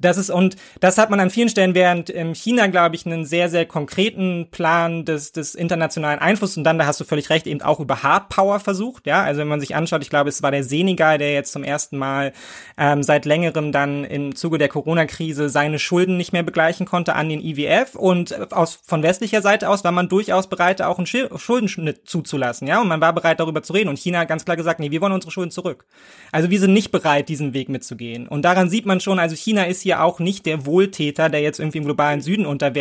das ist, und das hat man an vielen Stellen, während in China, glaube ich, einen sehr, sehr konkreten Plan des, des internationalen Einflusses und dann, da hast du völlig recht, eben auch über Hardpower versucht, ja, also wenn man sich anschaut, ich glaube, es war der Senegal, der jetzt zum ersten Mal ähm, seit längerem dann im Zuge der Corona-Krise seine Schulden nicht mehr begleichen konnte an den IWF und aus, von westlicher Seite aus war man durchaus bereit, auch einen Schuldenschnitt zuzulassen, ja, und man war bereit, darüber zu reden. Und China hat ganz klar gesagt, nee, wir wollen unsere Schulden zurück. Also wir sind nicht bereit, diesen Weg mitzugehen. Und daran sieht man schon, also China ist hier hier auch nicht der Wohltäter, der jetzt irgendwie im globalen Süden unterwehr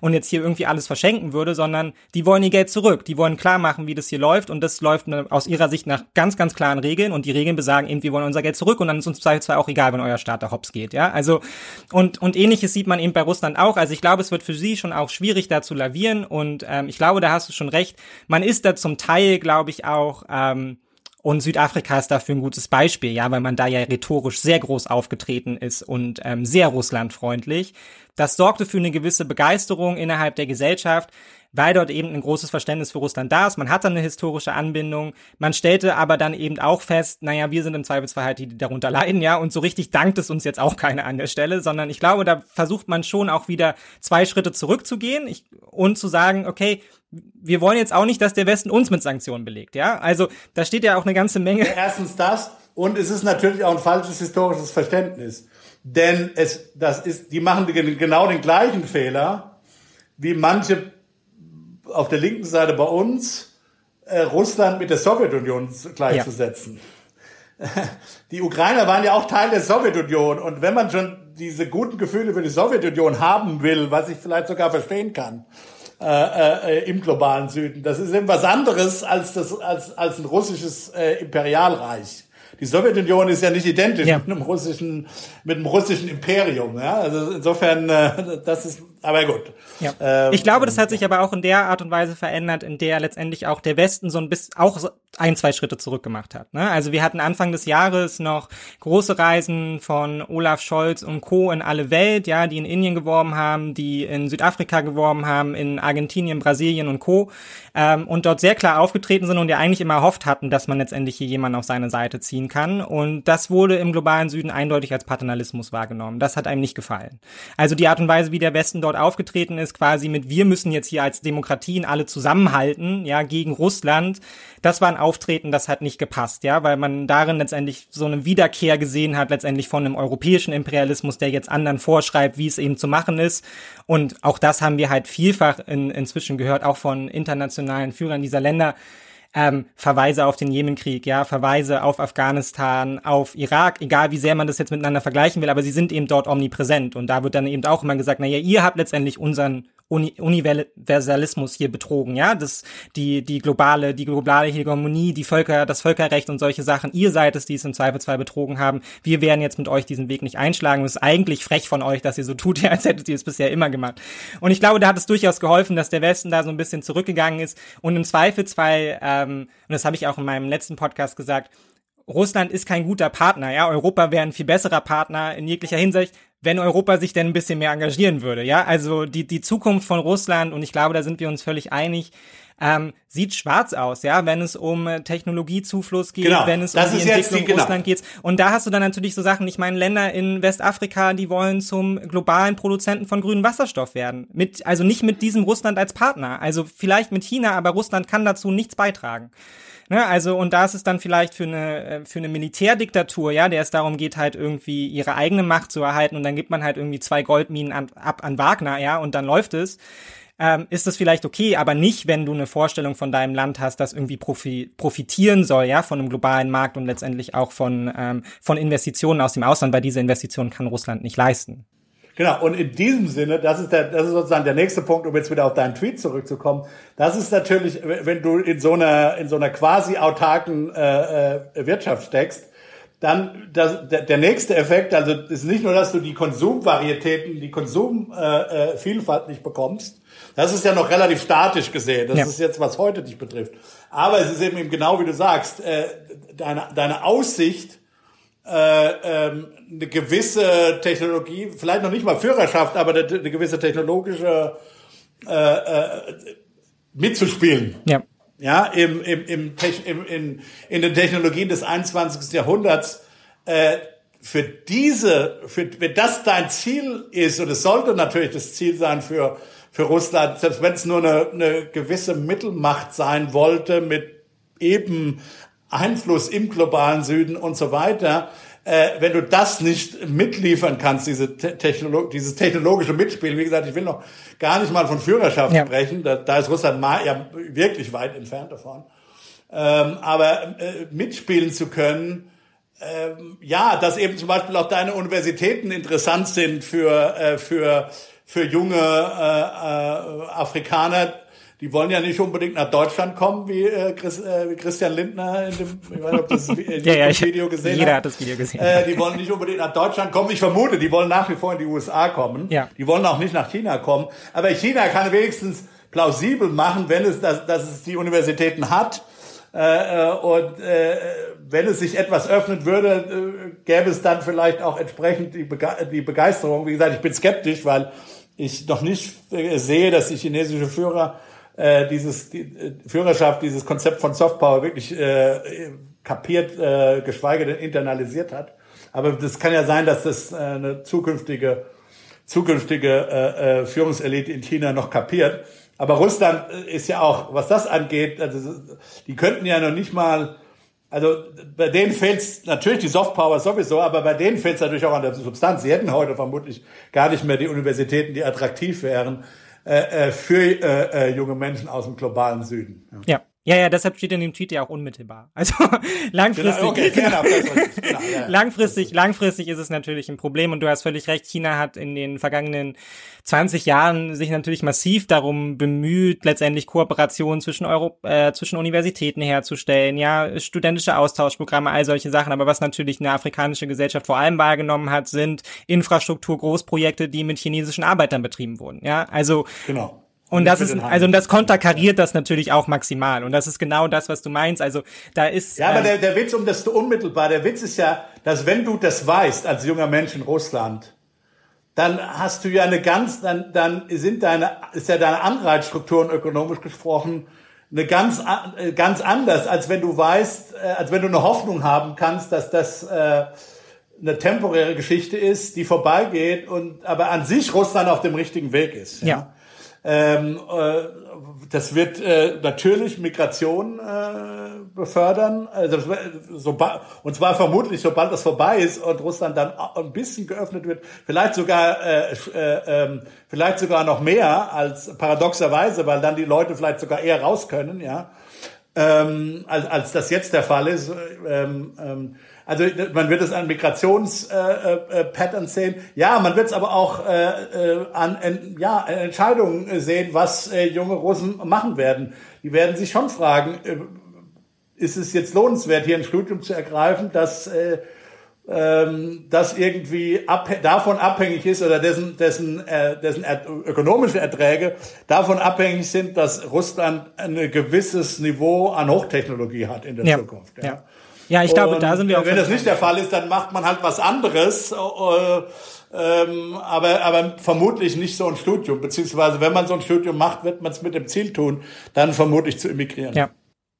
und jetzt hier irgendwie alles verschenken würde, sondern die wollen ihr Geld zurück. Die wollen klar machen, wie das hier läuft und das läuft aus ihrer Sicht nach ganz, ganz klaren Regeln und die Regeln besagen eben, wir wollen unser Geld zurück und dann ist uns zwar auch egal, wenn euer Staat da hops geht, ja. Also, und, und ähnliches sieht man eben bei Russland auch. Also ich glaube, es wird für sie schon auch schwierig, da zu lavieren und ähm, ich glaube, da hast du schon recht. Man ist da zum Teil, glaube ich, auch, ähm, und Südafrika ist dafür ein gutes Beispiel, ja, weil man da ja rhetorisch sehr groß aufgetreten ist und ähm, sehr russlandfreundlich. Das sorgte für eine gewisse Begeisterung innerhalb der Gesellschaft, weil dort eben ein großes Verständnis für Russland da ist. Man hat dann eine historische Anbindung. Man stellte aber dann eben auch fest, naja, wir sind im Zweifelsfall halt die, die darunter leiden, ja, und so richtig dankt es uns jetzt auch keiner an der Stelle, sondern ich glaube, da versucht man schon auch wieder zwei Schritte zurückzugehen ich, und zu sagen, okay, wir wollen jetzt auch nicht, dass der Westen uns mit Sanktionen belegt, ja? Also, da steht ja auch eine ganze Menge. Erstens das und es ist natürlich auch ein falsches historisches Verständnis. Denn es, das ist, die machen genau den gleichen Fehler, wie manche auf der linken Seite bei uns, äh, Russland mit der Sowjetunion gleichzusetzen. Ja. *laughs* Die Ukrainer waren ja auch Teil der Sowjetunion und wenn man schon diese guten Gefühle für die Sowjetunion haben will, was ich vielleicht sogar verstehen kann, äh, äh, im globalen Süden. Das ist eben was anderes als, das, als, als ein russisches äh, Imperialreich. die Sowjetunion ist ja nicht identisch ja. mit einem russischen, mit einem russischen Imperium. Ja? Also insofern, äh, das ist, aber gut. Ja. Ähm, ich glaube, das hat sich aber auch in der Art und Weise verändert, in der letztendlich auch der Westen so ein bisschen auch ein, zwei Schritte zurück gemacht hat. Ne? Also wir hatten Anfang des Jahres noch große Reisen von Olaf Scholz und Co. in alle Welt, ja, die in Indien geworben haben, die in Südafrika geworben haben, in Argentinien, Brasilien und Co. Ähm, und dort sehr klar aufgetreten sind und ja eigentlich immer erhofft hatten, dass man letztendlich hier jemanden auf seine Seite ziehen kann. Und das wurde im globalen Süden eindeutig als Paternalismus wahrgenommen. Das hat einem nicht gefallen. Also die Art und Weise, wie der Westen dort aufgetreten ist, quasi mit wir müssen jetzt hier als Demokratien alle zusammenhalten, ja, gegen Russland, das war ein Auftreten, das hat nicht gepasst, ja, weil man darin letztendlich so eine Wiederkehr gesehen hat, letztendlich von einem europäischen Imperialismus, der jetzt anderen vorschreibt, wie es eben zu machen ist. Und auch das haben wir halt vielfach in, inzwischen gehört, auch von internationalen Führern dieser Länder, ähm, Verweise auf den Jemenkrieg, ja, Verweise auf Afghanistan, auf Irak, egal wie sehr man das jetzt miteinander vergleichen will, aber sie sind eben dort omnipräsent. Und da wird dann eben auch immer gesagt, naja, ihr habt letztendlich unseren Uni Universalismus hier betrogen, ja, das, die, die globale, die globale Hegemonie, die Völker, das Völkerrecht und solche Sachen. Ihr seid es, die es im Zweifelsfall betrogen haben. Wir werden jetzt mit euch diesen Weg nicht einschlagen. Es ist eigentlich frech von euch, dass ihr so tut, *laughs* als hättet ihr es bisher immer gemacht. Und ich glaube, da hat es durchaus geholfen, dass der Westen da so ein bisschen zurückgegangen ist und im Zweifelsfall, ähm, und das habe ich auch in meinem letzten Podcast gesagt, Russland ist kein guter Partner, ja. Europa wäre ein viel besserer Partner in jeglicher Hinsicht, wenn Europa sich denn ein bisschen mehr engagieren würde, ja. Also die, die Zukunft von Russland, und ich glaube, da sind wir uns völlig einig, ähm, sieht schwarz aus, ja, wenn es um äh, Technologiezufluss geht, genau, wenn es um die Entwicklung die, genau. Russland geht. Und da hast du dann natürlich so Sachen, ich meine, Länder in Westafrika, die wollen zum globalen Produzenten von grünem Wasserstoff werden. Mit, also nicht mit diesem Russland als Partner. Also vielleicht mit China, aber Russland kann dazu nichts beitragen. Ne, also, und da ist es dann vielleicht für eine, äh, für eine Militärdiktatur, ja, der es darum geht, halt irgendwie ihre eigene Macht zu erhalten und dann gibt man halt irgendwie zwei Goldminen an, ab an Wagner, ja, und dann läuft es. Ähm, ist das vielleicht okay, aber nicht, wenn du eine Vorstellung von deinem Land hast, das irgendwie profi profitieren soll, ja, von einem globalen Markt und letztendlich auch von, ähm, von Investitionen aus dem Ausland, weil diese Investitionen kann Russland nicht leisten. Genau, und in diesem Sinne, das ist, der, das ist sozusagen der nächste Punkt, um jetzt wieder auf deinen Tweet zurückzukommen. Das ist natürlich, wenn du in so einer, in so einer quasi autarken äh, äh, Wirtschaft steckst, dann das, der, der nächste Effekt, also ist nicht nur, dass du die Konsumvarietäten, die Konsumvielfalt äh, äh nicht bekommst, das ist ja noch relativ statisch gesehen. Das ja. ist jetzt, was heute dich betrifft. Aber es ist eben genau wie du sagst, äh, deine, deine Aussicht, äh, ähm, eine gewisse Technologie, vielleicht noch nicht mal Führerschaft, aber eine, eine gewisse technologische äh, äh, mitzuspielen. Ja. Ja, im, im, im, im, in, in den Technologien des 21. Jahrhunderts. Äh, für diese, für, wenn das dein Ziel ist, und es sollte natürlich das Ziel sein für, für Russland, selbst wenn es nur eine, eine gewisse Mittelmacht sein wollte, mit eben Einfluss im globalen Süden und so weiter, äh, wenn du das nicht mitliefern kannst, diese Technolo dieses technologische Mitspielen, wie gesagt, ich will noch gar nicht mal von Führerschaft ja. sprechen, da, da ist Russland mal, ja wirklich weit entfernt davon, ähm, aber äh, mitspielen zu können, ähm, ja, dass eben zum Beispiel auch deine Universitäten interessant sind für, äh, für, für junge äh, äh, Afrikaner, die wollen ja nicht unbedingt nach Deutschland kommen, wie, äh, Chris, äh, wie Christian Lindner in dem, ich weiß nicht, ob das *laughs* äh, ja, ja, Video gesehen jeder hat. Jeder hat das Video gesehen. Äh, die wollen nicht unbedingt nach Deutschland kommen. Ich vermute, die wollen nach wie vor in die USA kommen. Ja. Die wollen auch nicht nach China kommen. Aber China kann wenigstens plausibel machen, wenn es, dass, dass es die Universitäten hat. Äh, äh und äh, wenn es sich etwas öffnen würde, äh, gäbe es dann vielleicht auch entsprechend die, Bege die Begeisterung. Wie gesagt, ich bin skeptisch, weil ich noch nicht äh, sehe, dass die chinesische Führer äh, dieses die, äh, Führerschaft, dieses Konzept von Softpower wirklich äh, kapiert, äh, geschweige denn internalisiert hat. Aber das kann ja sein, dass das äh, eine zukünftige zukünftige äh, äh, Führungselite in China noch kapiert. Aber Russland äh, ist ja auch, was das angeht, also die könnten ja noch nicht mal, also bei denen fehlt natürlich die Softpower sowieso, aber bei denen fehlt natürlich auch an der Substanz. Sie hätten heute vermutlich gar nicht mehr die Universitäten, die attraktiv wären. Äh, äh, für äh, äh, junge Menschen aus dem globalen Süden. Ja. ja. Ja, ja, deshalb steht in dem Tweet ja auch unmittelbar. *laughs* Also langfristig, genau, okay, genau, genau, ja, *laughs* langfristig, langfristig ist es natürlich ein Problem und du hast völlig recht. China hat in den vergangenen 20 Jahren sich natürlich massiv darum bemüht, letztendlich Kooperationen zwischen Euro, äh, zwischen Universitäten herzustellen, ja, studentische Austauschprogramme, all solche Sachen. Aber was natürlich eine afrikanische Gesellschaft vor allem wahrgenommen hat, sind Infrastruktur-Großprojekte, die mit chinesischen Arbeitern betrieben wurden. Ja, also genau. Und das ist, also das konterkariert das natürlich auch maximal. Und das ist genau das, was du meinst. Also da ist. Ja, aber ähm, der, der Witz, um das zu unmittelbar, der Witz ist ja, dass wenn du das weißt als junger Mensch in Russland, dann hast du ja eine ganz, dann, dann sind deine, ist ja deine Anreizstrukturen ökonomisch gesprochen eine ganz, äh, ganz anders, als wenn du weißt, äh, als wenn du eine Hoffnung haben kannst, dass das äh, eine temporäre Geschichte ist, die vorbeigeht und aber an sich Russland auf dem richtigen Weg ist. Ja. ja. Ähm, äh, das wird äh, natürlich Migration äh, befördern, also, so, und zwar vermutlich, sobald das vorbei ist und Russland dann ein bisschen geöffnet wird, vielleicht sogar, äh, äh, ähm, vielleicht sogar noch mehr als paradoxerweise, weil dann die Leute vielleicht sogar eher raus können, ja, ähm, als, als das jetzt der Fall ist. Ähm, ähm, also man wird es an Migrationspatterns äh, äh, sehen. Ja, man wird es aber auch äh, äh, an ja, Entscheidungen sehen, was äh, junge Russen machen werden. Die werden sich schon fragen, äh, ist es jetzt lohnenswert, hier ein Studium zu ergreifen, das äh, ähm, das irgendwie ab, davon abhängig ist oder dessen, dessen, äh, dessen er, ökonomische Erträge davon abhängig sind, dass Russland ein gewisses Niveau an Hochtechnologie hat in der ja. Zukunft. Ja. ja. Ja, ich glaube, und da sind wir auch. Wenn das nicht der Fall ist, dann macht man halt was anderes. Äh, ähm, aber, aber vermutlich nicht so ein Studium. Beziehungsweise, wenn man so ein Studium macht, wird man es mit dem Ziel tun, dann vermutlich zu emigrieren. Ja.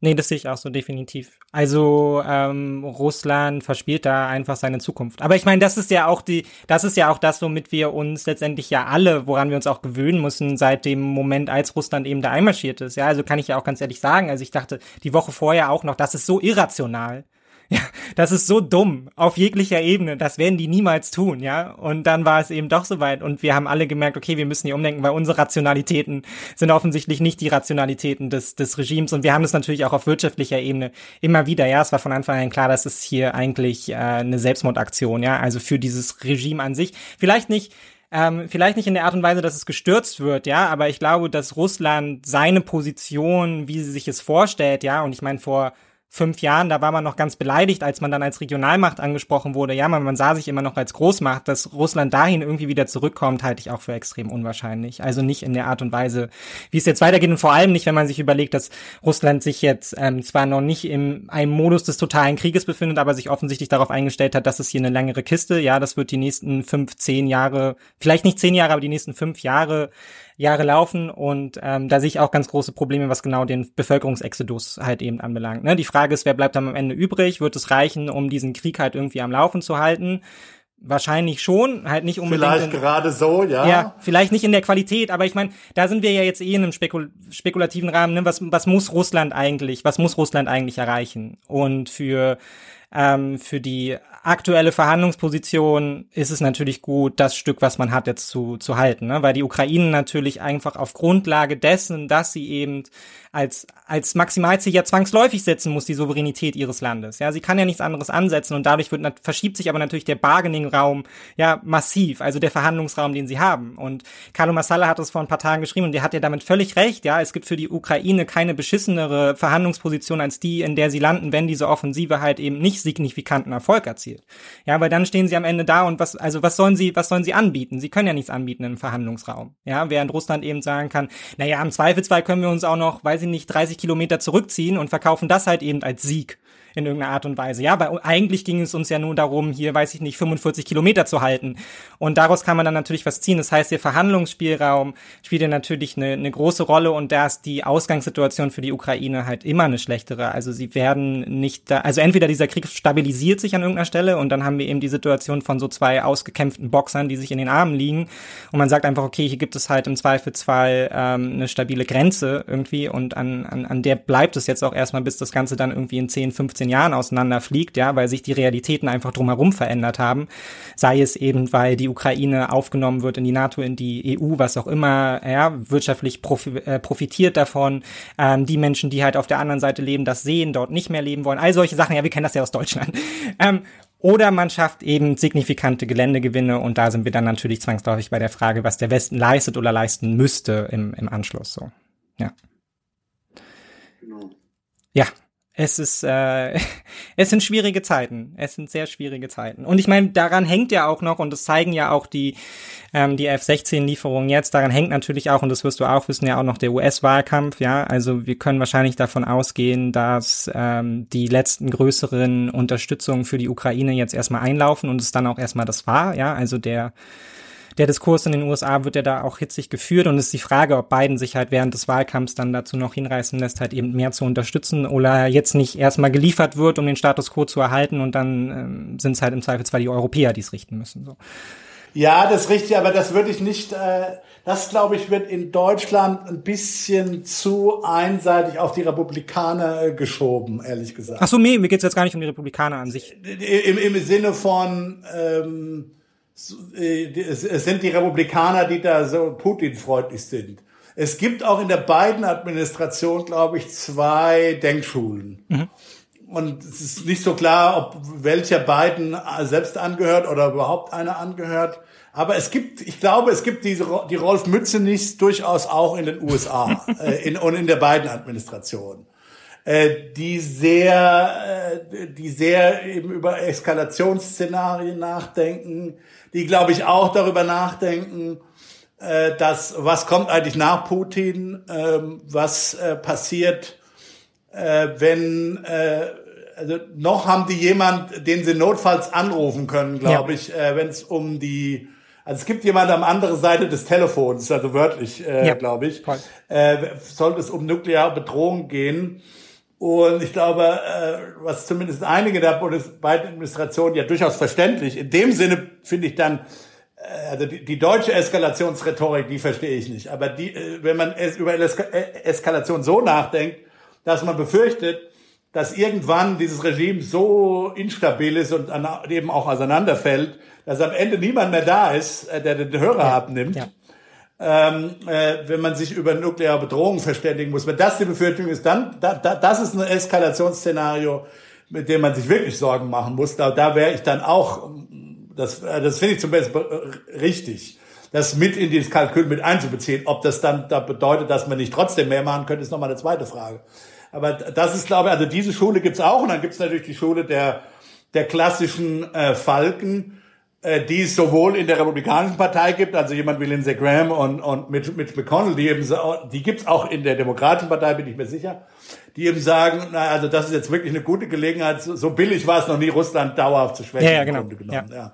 Nee, das sehe ich auch so definitiv. Also ähm, Russland verspielt da einfach seine Zukunft. Aber ich meine, das ist ja auch die, das ist ja auch das, womit wir uns letztendlich ja alle, woran wir uns auch gewöhnen müssen, seit dem Moment, als Russland eben da einmarschiert ist. Ja, also kann ich ja auch ganz ehrlich sagen. Also ich dachte die Woche vorher auch noch, das ist so irrational. Ja, das ist so dumm auf jeglicher Ebene. Das werden die niemals tun, ja. Und dann war es eben doch soweit und wir haben alle gemerkt, okay, wir müssen hier umdenken, weil unsere Rationalitäten sind offensichtlich nicht die Rationalitäten des, des Regimes und wir haben das natürlich auch auf wirtschaftlicher Ebene immer wieder. Ja, es war von Anfang an klar, dass es hier eigentlich äh, eine Selbstmordaktion, ja, also für dieses Regime an sich. Vielleicht nicht ähm, vielleicht nicht in der Art und Weise, dass es gestürzt wird, ja, aber ich glaube, dass Russland seine Position, wie sie sich es vorstellt, ja, und ich meine, vor fünf Jahren, da war man noch ganz beleidigt, als man dann als Regionalmacht angesprochen wurde. Ja, man, man sah sich immer noch als Großmacht. Dass Russland dahin irgendwie wieder zurückkommt, halte ich auch für extrem unwahrscheinlich. Also nicht in der Art und Weise, wie es jetzt weitergeht und vor allem nicht, wenn man sich überlegt, dass Russland sich jetzt ähm, zwar noch nicht in einem Modus des totalen Krieges befindet, aber sich offensichtlich darauf eingestellt hat, dass es hier eine längere Kiste, ja, das wird die nächsten fünf, zehn Jahre, vielleicht nicht zehn Jahre, aber die nächsten fünf Jahre Jahre laufen und ähm, da sehe ich auch ganz große Probleme, was genau den Bevölkerungsexodus halt eben anbelangt. Ne? Die Frage ist, wer bleibt dann am Ende übrig? Wird es reichen, um diesen Krieg halt irgendwie am Laufen zu halten? Wahrscheinlich schon, halt nicht unbedingt. Vielleicht in, gerade so, ja. Ja, vielleicht nicht in der Qualität, aber ich meine, da sind wir ja jetzt eh in einem spekul spekulativen Rahmen. Ne? Was, was muss Russland eigentlich, was muss Russland eigentlich erreichen? Und für ähm, für die aktuelle Verhandlungsposition ist es natürlich gut, das Stück, was man hat, jetzt zu, zu halten, ne? weil die Ukraine natürlich einfach auf Grundlage dessen, dass sie eben als, als Maximalziel ja zwangsläufig setzen muss, die Souveränität ihres Landes. Ja, sie kann ja nichts anderes ansetzen und dadurch wird, verschiebt sich aber natürlich der Bargaining-Raum ja massiv, also der Verhandlungsraum, den sie haben. Und Carlo Massala hat es vor ein paar Tagen geschrieben und der hat ja damit völlig recht. Ja, es gibt für die Ukraine keine beschissenere Verhandlungsposition als die, in der sie landen, wenn diese Offensive halt eben nicht signifikanten Erfolg erzielt. Ja, weil dann stehen sie am Ende da und was, also was sollen sie, was sollen sie anbieten? Sie können ja nichts anbieten im Verhandlungsraum. Ja, während Russland eben sagen kann, naja, im Zweifelsfall können wir uns auch noch, weiß ich nicht, 30 Kilometer zurückziehen und verkaufen das halt eben als Sieg in irgendeiner Art und Weise. Ja, weil eigentlich ging es uns ja nur darum, hier, weiß ich nicht, 45 Kilometer zu halten. Und daraus kann man dann natürlich was ziehen. Das heißt, der Verhandlungsspielraum spielt ja natürlich eine, eine große Rolle und da ist die Ausgangssituation für die Ukraine halt immer eine schlechtere. Also sie werden nicht da, also entweder dieser Krieg stabilisiert sich an irgendeiner Stelle und dann haben wir eben die Situation von so zwei ausgekämpften Boxern, die sich in den Armen liegen und man sagt einfach, okay, hier gibt es halt im Zweifelsfall ähm, eine stabile Grenze irgendwie und an, an, an der bleibt es jetzt auch erstmal, bis das Ganze dann irgendwie in 10, 15 15 Jahren auseinanderfliegt, ja, weil sich die Realitäten einfach drumherum verändert haben. Sei es eben, weil die Ukraine aufgenommen wird in die NATO, in die EU, was auch immer, ja, wirtschaftlich profi äh, profitiert davon. Ähm, die Menschen, die halt auf der anderen Seite leben, das sehen, dort nicht mehr leben wollen. All solche Sachen, ja, wir kennen das ja aus Deutschland. *laughs* Ähm, oder man schafft eben signifikante Geländegewinne und da sind wir dann natürlich zwangsläufig bei der Frage, was der Westen leistet oder leisten müsste im, im Anschluss so. Ja. Genau. Ja, es ist, äh, *laughs* es sind schwierige Zeiten. Es sind sehr schwierige Zeiten. Und ich meine, daran hängt ja auch noch, und das zeigen ja auch die, ähm, die F-16-Lieferungen jetzt, daran hängt natürlich auch, und das wirst du auch wissen, ja auch noch der US-Wahlkampf, ja. Also wir können wahrscheinlich davon ausgehen, dass ähm, die letzten größeren Unterstützungen für die Ukraine jetzt erstmal einlaufen und es dann auch erstmal das war, ja. Also der der Diskurs in den USA wird ja da auch hitzig geführt und es ist die Frage, ob Biden sich halt während des Wahlkampfs dann dazu noch hinreißen lässt, halt eben mehr zu unterstützen oder jetzt nicht erstmal geliefert wird, um den Status quo zu erhalten und dann ähm, sind es halt im Zweifelsfall die Europäer, die es richten müssen. So. Ja, das ist richtig, aber das würde ich nicht, äh, das glaube ich wird in Deutschland ein bisschen zu einseitig auf die Republikaner äh, geschoben, ehrlich gesagt. Ach so, nee, mir geht's jetzt gar nicht um die Republikaner an sich. Im, im Sinne von, ähm, äh, es sind die Republikaner, die da so Putin-freundlich sind. Es gibt auch in der beiden Administration, glaube ich, zwei Denkschulen. Mhm. Und es ist nicht so klar, ob welcher beiden selbst angehört oder überhaupt einer angehört. Aber es gibt, ich glaube, es gibt diese, die Rolf Mützenichs durchaus auch in den USA *laughs* äh, in, und in der beiden Administration, äh, die sehr, äh, die sehr eben über Eskalationsszenarien nachdenken, die, glaube ich, auch darüber nachdenken, äh, dass was kommt eigentlich nach Putin, äh, was äh, passiert, äh, wenn äh, also noch haben die jemand, den sie notfalls anrufen können, glaube ja. ich, äh, wenn es um die also es gibt jemand am anderen Seite des Telefons, also wörtlich, äh, ja. glaube ich, äh, sollte es um nukleare Bedrohung gehen. Und ich glaube, äh, was zumindest einige der beiden Administrationen ja durchaus verständlich, in dem Sinne finde ich dann, äh, also die, die deutsche Eskalationsrhetorik, die verstehe ich nicht. Aber die, äh, wenn man es über Eska Eskalation so nachdenkt, dass man befürchtet, dass irgendwann dieses Regime so instabil ist und eben auch auseinanderfällt, dass am Ende niemand mehr da ist, der den Hörer ja. abnimmt. Ja ähm, äh, wenn man sich über nukleare Bedrohung verständigen muss. Wenn das die Befürchtung ist, dann da, da, das ist ein Eskalationsszenario, mit dem man sich wirklich Sorgen machen muss. Da, da wäre ich dann auch, das, äh, das finde ich zum Beispiel richtig, das mit in dieses Kalkül mit einzubeziehen. Ob das dann da bedeutet, dass man nicht trotzdem mehr machen könnte, ist nochmal eine zweite Frage. Aber das ist, glaube ich, also diese Schule gibt's auch und dann gibt's natürlich die Schule der, der klassischen äh, Falken, die es sowohl in der Republikanischen Partei gibt, also jemand wie Lindsey Graham und, und Mitch, Mitch McConnell, die eben, die gibt's auch in der Demokratischen Partei, bin ich mir sicher, die eben sagen, na, also das ist jetzt wirklich eine gute Gelegenheit, so, billig war es noch nie, Russland dauerhaft zu schwächen. Ja, ja genau. Ja. Ja.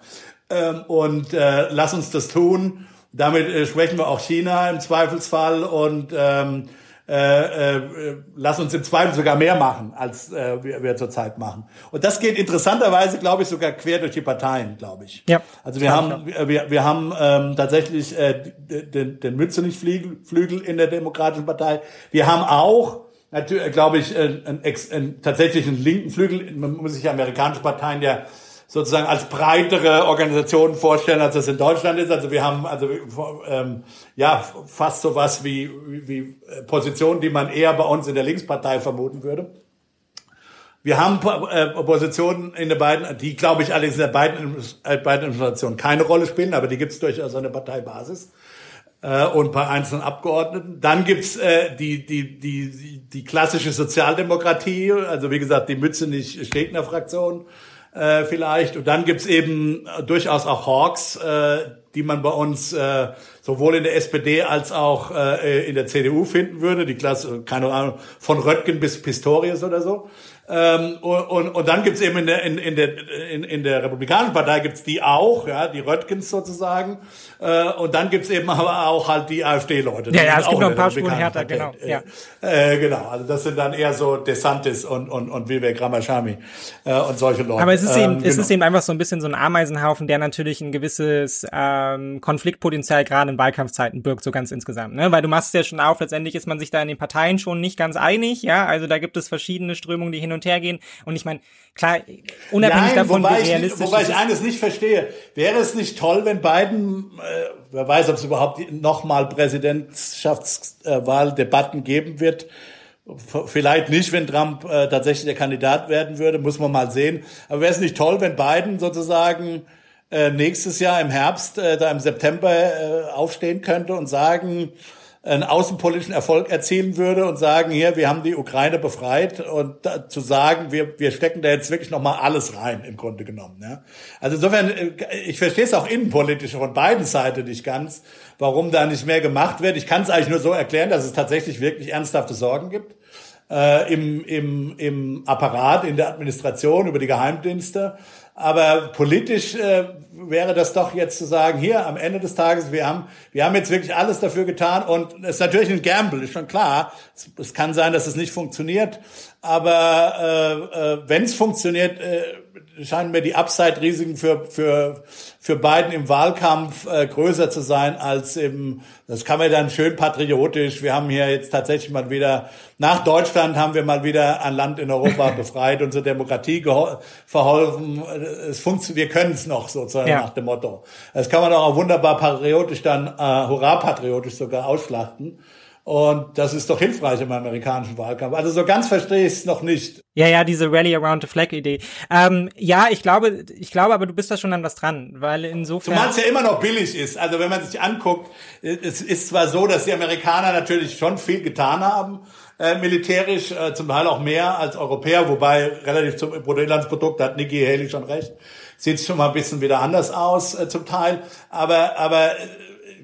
Ähm, und äh, lass uns das tun. Damit äh, schwächen wir auch China im Zweifelsfall und ähm, äh, äh, lass uns im Zweifel sogar mehr machen, als äh, wir, wir zurzeit machen. Und das geht interessanterweise, glaube ich, sogar quer durch die Parteien, glaube ich. Ja. Also wir haben, wir, wir haben ähm, tatsächlich äh, den, den Mützenich-Flügel in der Demokratischen Partei. Wir haben auch natürlich, glaube ich, einen, einen, einen, tatsächlich einen linken Flügel. Man muss sich amerikanische Parteien ja sozusagen als breitere Organisation vorstellen, als das in Deutschland ist. Also wir haben also ähm, ja fast sowas wie, wie, wie Positionen, die man eher bei uns in der Linkspartei vermuten würde. Wir haben äh, Positionen in der beiden, die glaube ich allerdings in der beiden, äh, beiden Administrationen keine Rolle spielen, aber die gibt es durchaus an der Parteibasis äh, und bei einzelnen Abgeordneten. Dann gibt's äh, die, die, die, die klassische Sozialdemokratie, also wie gesagt die Mütze nicht Stegner-Fraktion äh, vielleicht. Und dann gibt's eben durchaus auch Hawks, äh, die man bei uns äh, sowohl in der SPD als auch äh, in der CDU finden würde. Die Klasse, keine Ahnung, von Röttgen bis Pistorius oder so. Ähm, und, und, dann gibt's eben in der, in, in der, in, in der Republikanischen Partei gibt's die auch, ja, die Röttgens sozusagen. Äh, und dann gibt's eben aber auch halt die AfD-Leute. Ja, ja, es gibt noch ein paar Spuren härter, genau. Ja. Äh, genau, also das sind dann eher so DeSantis und, und, und Vivek Ramachami äh, und solche Leute. Aber es ist, eben, ähm, genau. es ist eben einfach so ein bisschen so ein Ameisenhaufen, der natürlich ein gewisses, äh, ähm, Konfliktpotenzial gerade in Wahlkampfzeiten birgt, so ganz insgesamt. Ne? Weil du machst es ja schon auf, letztendlich ist man sich da in den Parteien schon nicht ganz einig, ja. Also da gibt es verschiedene Strömungen, die hin und her gehen. Und ich meine, klar, unabhängig Nein, davon, wobei wie ich, realistisch. wobei ich eines nicht verstehe. Wäre es nicht toll, wenn Biden, äh, wer weiß, ob es überhaupt nochmal Präsidentschaftswahldebatten geben wird, Vielleicht nicht, wenn Trump äh, tatsächlich der Kandidat werden würde, muss man mal sehen. Aber wäre es nicht toll, wenn Biden sozusagen äh, nächstes Jahr im Herbst, äh, da im September äh, aufstehen könnte und sagen, einen außenpolitischen Erfolg erzielen würde und sagen, hier, wir haben die Ukraine befreit und da, zu sagen, wir, wir stecken da jetzt wirklich nochmal alles rein, im Grunde genommen. Ja. Also insofern, äh, ich verstehe es auch innenpolitisch von beiden Seiten nicht ganz, warum da nicht mehr gemacht wird. Ich kann es eigentlich nur so erklären, dass es tatsächlich wirklich ernsthafte Sorgen gibt äh, im, im, im Apparat, in der Administration, über die Geheimdienste. Aber politisch äh, wäre das doch jetzt zu sagen, hier am Ende des Tages, wir haben, wir haben jetzt wirklich alles dafür getan und es ist natürlich ein Gamble, ist schon klar. Es, es kann sein, dass es nicht funktioniert, aber äh, äh, wenn es funktioniert, äh, scheinen mir die Upside-Risiken für, für, für Biden im Wahlkampf äh, größer zu sein als im, das kann man dann schön patriotisch, wir haben hier jetzt tatsächlich mal wieder, nach Deutschland haben wir mal wieder ein Land in Europa *laughs* befreit, unsere Demokratie verholfen, es funktioniert, wir können es noch sozusagen ja. nach dem Motto. Das kann man auch wunderbar patriotisch dann, äh, hurra patriotisch sogar ausschlachten. Und das ist doch hilfreich im amerikanischen Wahlkampf. Also so ganz verstehe ich es noch nicht. Ja, ja, diese Rally Around the Flag Idee. Ähm, ja, ich glaube, ich glaube, aber du bist da schon an was dran, weil insofern. Zumal es ja immer noch billig ist. Also wenn man sich anguckt, es ist zwar so, dass die Amerikaner natürlich schon viel getan haben, äh, militärisch, äh, zum Teil auch mehr als Europäer, wobei relativ zum Bruttoinlandsprodukt hat Nikki Haley schon recht, sieht schon mal ein bisschen wieder anders aus äh, zum Teil. Aber, aber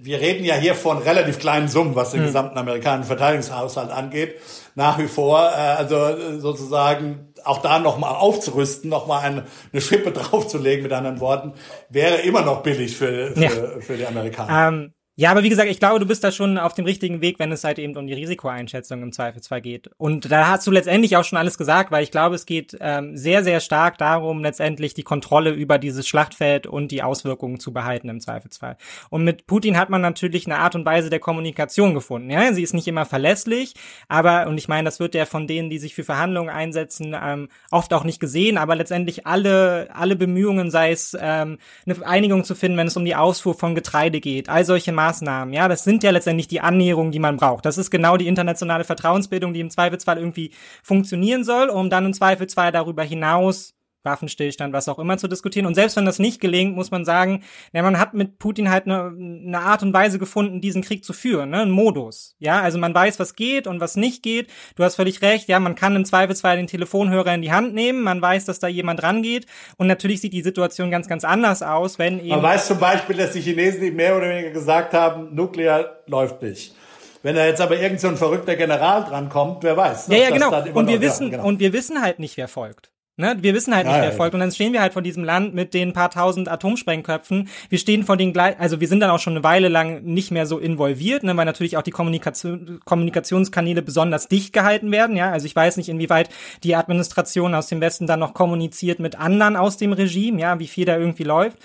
wir reden ja hier von relativ kleinen Summen, was den hm. gesamten amerikanischen Verteidigungshaushalt angeht. Nach wie vor, äh, also äh, sozusagen auch da nochmal aufzurüsten, nochmal eine, eine Schippe *laughs* draufzulegen, mit anderen Worten, wäre immer noch billig für, für, ja. für die Amerikaner. Ähm, ja, aber wie gesagt, ich glaube, du bist da schon auf dem richtigen Weg, wenn es halt eben um die Risikoeinschätzung im Zweifelsfall geht. Und da hast du letztendlich auch schon alles gesagt, weil ich glaube, es geht ähm, sehr, sehr stark darum, letztendlich die Kontrolle über dieses Schlachtfeld und die Auswirkungen zu behalten im Zweifelsfall. Und mit Putin hat man natürlich eine Art und Weise der Kommunikation gefunden. Ja, sie ist nicht immer verlässlich, aber, und ich meine, das wird ja von denen, die sich für Verhandlungen einsetzen, ähm, oft auch nicht gesehen, aber letztendlich alle, alle Bemühungen, sei es ähm, eine Einigung zu finden, wenn es um die Ausfuhr von Getreide geht, all solche Maßnahmen, ja, das sind ja letztendlich die Annäherungen, die man braucht. Das ist genau die internationale Vertrauensbildung, die im Zweifelsfall irgendwie funktionieren soll, um dann im Zweifelsfall darüber hinaus Waffenstillstand, was auch immer zu diskutieren. Und selbst wenn das nicht gelingt, muss man sagen, ja, man hat mit Putin halt eine, eine Art und Weise gefunden, diesen Krieg zu führen, ne? ein Modus. Ja, also man weiß, was geht und was nicht geht. Du hast völlig recht, ja, man kann im Zweifelsfall den Telefonhörer in die Hand nehmen, man weiß, dass da jemand rangeht. Und natürlich sieht die Situation ganz, ganz anders aus, wenn eben. Man weiß zum Beispiel, dass die Chinesen die mehr oder weniger gesagt haben, Nuklear läuft nicht. Wenn da jetzt aber irgend so ein verrückter General drankommt, wer weiß. Ja, ja, genau. Und wir wissen, genau. und wir wissen halt nicht, wer folgt. Ne? Wir wissen halt nicht, ja, wer folgt. Und dann stehen wir halt vor diesem Land mit den paar tausend Atomsprengköpfen. Wir stehen vor den gleich, also wir sind dann auch schon eine Weile lang nicht mehr so involviert, ne? weil natürlich auch die Kommunikation, Kommunikationskanäle besonders dicht gehalten werden. Ja, also ich weiß nicht, inwieweit die Administration aus dem Westen dann noch kommuniziert mit anderen aus dem Regime, ja, wie viel da irgendwie läuft.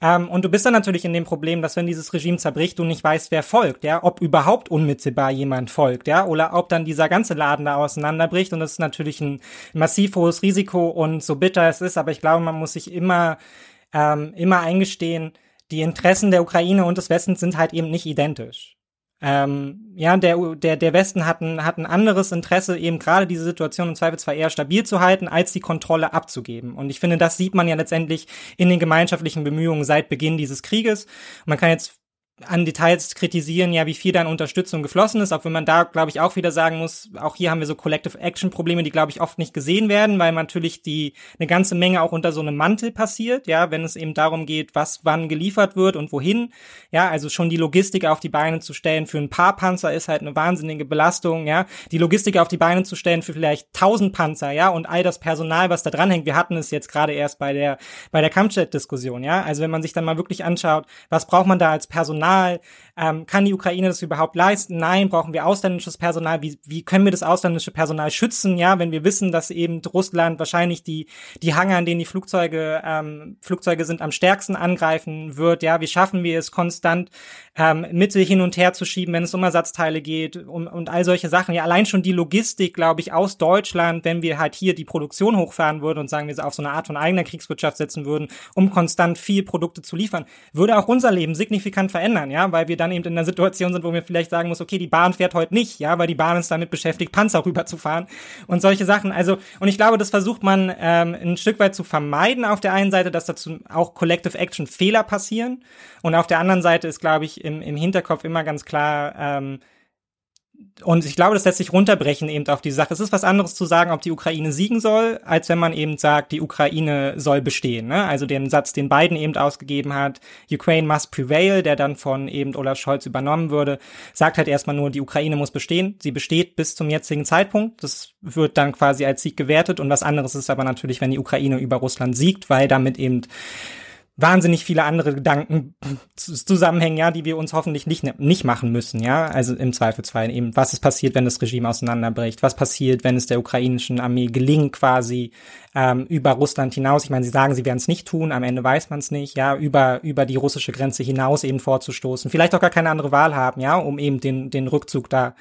Ähm, und du bist dann natürlich in dem Problem, dass wenn dieses Regime zerbricht, du nicht weißt, wer folgt, ja, ob überhaupt unmittelbar jemand folgt, ja, oder ob dann dieser ganze Laden da auseinanderbricht. Und das ist natürlich ein massiv hohes Risiko und so bitter es ist, aber ich glaube, man muss sich immer, ähm, immer eingestehen, die Interessen der Ukraine und des Westens sind halt eben nicht identisch. Ähm, ja, der, der, der Westen hat ein, hat ein anderes Interesse, eben gerade diese Situation im Zweifelsfall eher stabil zu halten, als die Kontrolle abzugeben. Und ich finde, das sieht man ja letztendlich in den gemeinschaftlichen Bemühungen seit Beginn dieses Krieges. Man kann jetzt an Details kritisieren, ja, wie viel da an Unterstützung geflossen ist, auch wenn man da, glaube ich, auch wieder sagen muss, auch hier haben wir so Collective Action Probleme, die, glaube ich, oft nicht gesehen werden, weil natürlich die eine ganze Menge auch unter so einem Mantel passiert, ja, wenn es eben darum geht, was wann geliefert wird und wohin. Ja, also schon die Logistik auf die Beine zu stellen für ein paar Panzer ist halt eine wahnsinnige Belastung, ja. Die Logistik auf die Beine zu stellen für vielleicht tausend Panzer, ja, und all das Personal, was da dranhängt. Wir hatten es jetzt gerade erst bei der, bei der Kampfjet-Diskussion, ja. Also wenn man sich dann mal wirklich anschaut, was braucht man da als Personal, Personal, Ähm, kann die Ukraine das überhaupt leisten? Nein, brauchen wir ausländisches Personal? Wie, wie können wir das ausländische Personal schützen? Ja, wenn wir wissen, dass eben Russland wahrscheinlich die, die Hangar, an denen die Flugzeuge, ähm, Flugzeuge sind, am stärksten angreifen wird. Ja, wie schaffen wir es konstant, ähm, Mittel hin und her zu schieben, wenn es um Ersatzteile geht um, und all solche Sachen. Ja, allein schon die Logistik, glaube ich, aus Deutschland, wenn wir halt hier die Produktion hochfahren würden und sagen wir auf so eine Art von eigener Kriegswirtschaft setzen würden, um konstant viel Produkte zu liefern, würde auch unser Leben signifikant verändern, ja, weil wir dann eben in einer Situation sind, wo wir vielleicht sagen muss, okay, die Bahn fährt heute nicht, ja, weil die Bahn ist damit beschäftigt, Panzer rüberzufahren und solche Sachen. Also, und ich glaube, das versucht man ähm, ein Stück weit zu vermeiden auf der einen Seite, dass dazu auch Collective Action Fehler passieren und auf der anderen Seite ist, glaube ich, im, im Hinterkopf immer ganz klar, ähm, und ich glaube, das lässt sich runterbrechen eben auf die Sache. Es ist was anderes zu sagen, ob die Ukraine siegen soll, als wenn man eben sagt, die Ukraine soll bestehen. Ne? Also den Satz, den Biden eben ausgegeben hat, Ukraine must prevail, der dann von eben Olaf Scholz übernommen würde, sagt halt erstmal nur, die Ukraine muss bestehen. Sie besteht bis zum jetzigen Zeitpunkt. Das wird dann quasi als Sieg gewertet. Und was anderes ist aber natürlich, wenn die Ukraine über Russland siegt, weil damit eben wahnsinnig viele andere Gedanken zusammenhängen, ja, die wir uns hoffentlich nicht, nicht machen müssen, ja. Also im Zweifelsfall eben, was ist passiert, wenn das Regime auseinanderbricht? Was passiert, wenn es der ukrainischen Armee gelingt, quasi ähm, über Russland hinaus, ich meine, sie sagen, sie werden es nicht tun, am Ende weiß man es nicht, ja, über, über die russische Grenze hinaus eben vorzustoßen, vielleicht auch gar keine andere Wahl haben, ja, um eben den, den Rückzug da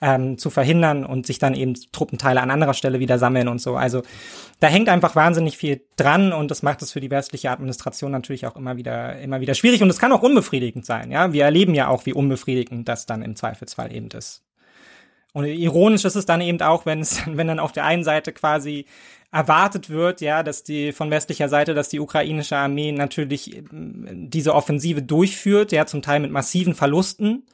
ähm, zu verhindern und sich dann eben Truppenteile an anderer Stelle wieder sammeln und so. Also da hängt einfach wahnsinnig viel dran und das macht es für die westliche Administration natürlich auch immer wieder, immer wieder schwierig und es kann auch unbefriedigend sein, ja. Wir erleben ja auch, wie unbefriedigend das dann im Zweifelsfall eben ist. Und ironisch ist es dann eben auch, wenn es, *laughs* wenn dann auf der einen Seite quasi erwartet wird, ja, dass die von westlicher Seite, dass die ukrainische Armee natürlich ähm, diese Offensive durchführt, ja, zum Teil mit massiven Verlusten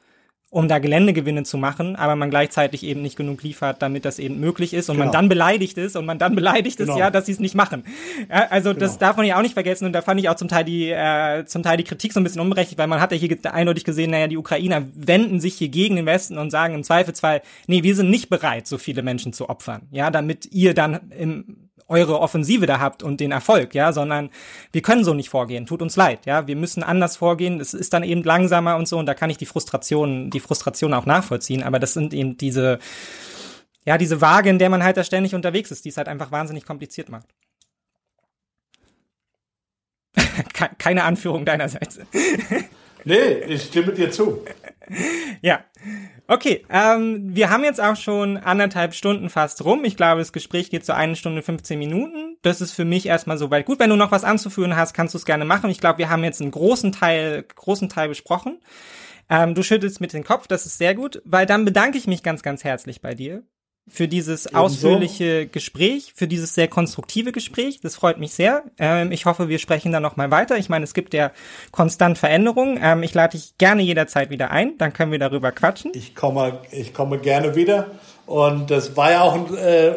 um da Geländegewinne zu machen, aber man gleichzeitig eben nicht genug liefert, damit das eben möglich ist und genau. man dann beleidigt ist und man dann beleidigt genau. ist, ja, dass sie es nicht machen. Ja, also genau. das darf man ja auch nicht vergessen und da fand ich auch zum Teil die äh, zum Teil die Kritik so ein bisschen unberechtigt, weil man hat ja hier eindeutig gesehen, naja, die Ukrainer wenden sich hier gegen den Westen und sagen im Zweifelsfall, nee, wir sind nicht bereit, so viele Menschen zu opfern, ja, damit ihr dann im eure Offensive da habt und den Erfolg, ja, sondern wir können so nicht vorgehen. Tut uns leid, ja, wir müssen anders vorgehen. Es ist dann eben langsamer und so und da kann ich die Frustration, die Frustration auch nachvollziehen. Aber das sind eben diese, ja, diese Waage, in der man halt da ständig unterwegs ist, die es halt einfach wahnsinnig kompliziert macht. *laughs* Keine Anführung deinerseits. *laughs* nee, ich stimme dir zu. Ja, Okay, ähm, wir haben jetzt auch schon anderthalb Stunden fast rum. Ich glaube, das Gespräch geht so eine Stunde 15 Minuten. Das ist für mich erstmal soweit gut. Wenn du noch was anzuführen hast, kannst du es gerne machen. Ich glaube, wir haben jetzt einen großen Teil, großen Teil besprochen. Ähm, du schüttelst mit dem Kopf, das ist sehr gut, weil dann bedanke ich mich ganz, ganz herzlich bei dir für dieses Ebenso. ausführliche Gespräch, für dieses sehr konstruktive Gespräch. Das freut mich sehr. Ähm, ich hoffe, wir sprechen da noch mal weiter. Ich meine, es gibt ja konstant Veränderungen. Ähm, ich lade dich gerne jederzeit wieder ein. Dann können wir darüber quatschen. Ich komme, ich komme gerne wieder. Und das war ja auch ein äh,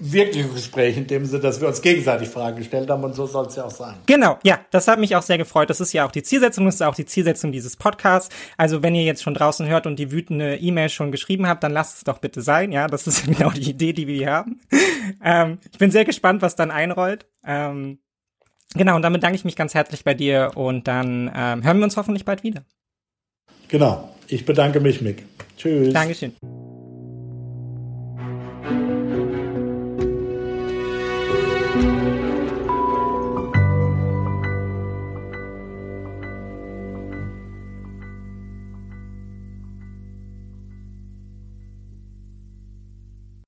wirkliches Gespräch in dem Sinne, dass wir uns gegenseitig Fragen gestellt haben und so soll es ja auch sein. Genau, ja, das hat mich auch sehr gefreut. Das ist ja auch die Zielsetzung, das ist auch die Zielsetzung dieses Podcasts. Also wenn ihr jetzt schon draußen hört und die wütende E-Mail schon geschrieben habt, dann lasst es doch bitte sein. Ja, das ist *laughs* genau die Idee, die wir hier haben. ähm, ich bin sehr gespannt, was dann einrollt. Ähm, genau, und damit danke ich mich ganz herzlich bei dir und dann ähm, hören wir uns hoffentlich bald wieder. Genau, ich bedanke mich, Mick. Tschüss. Dankeschön.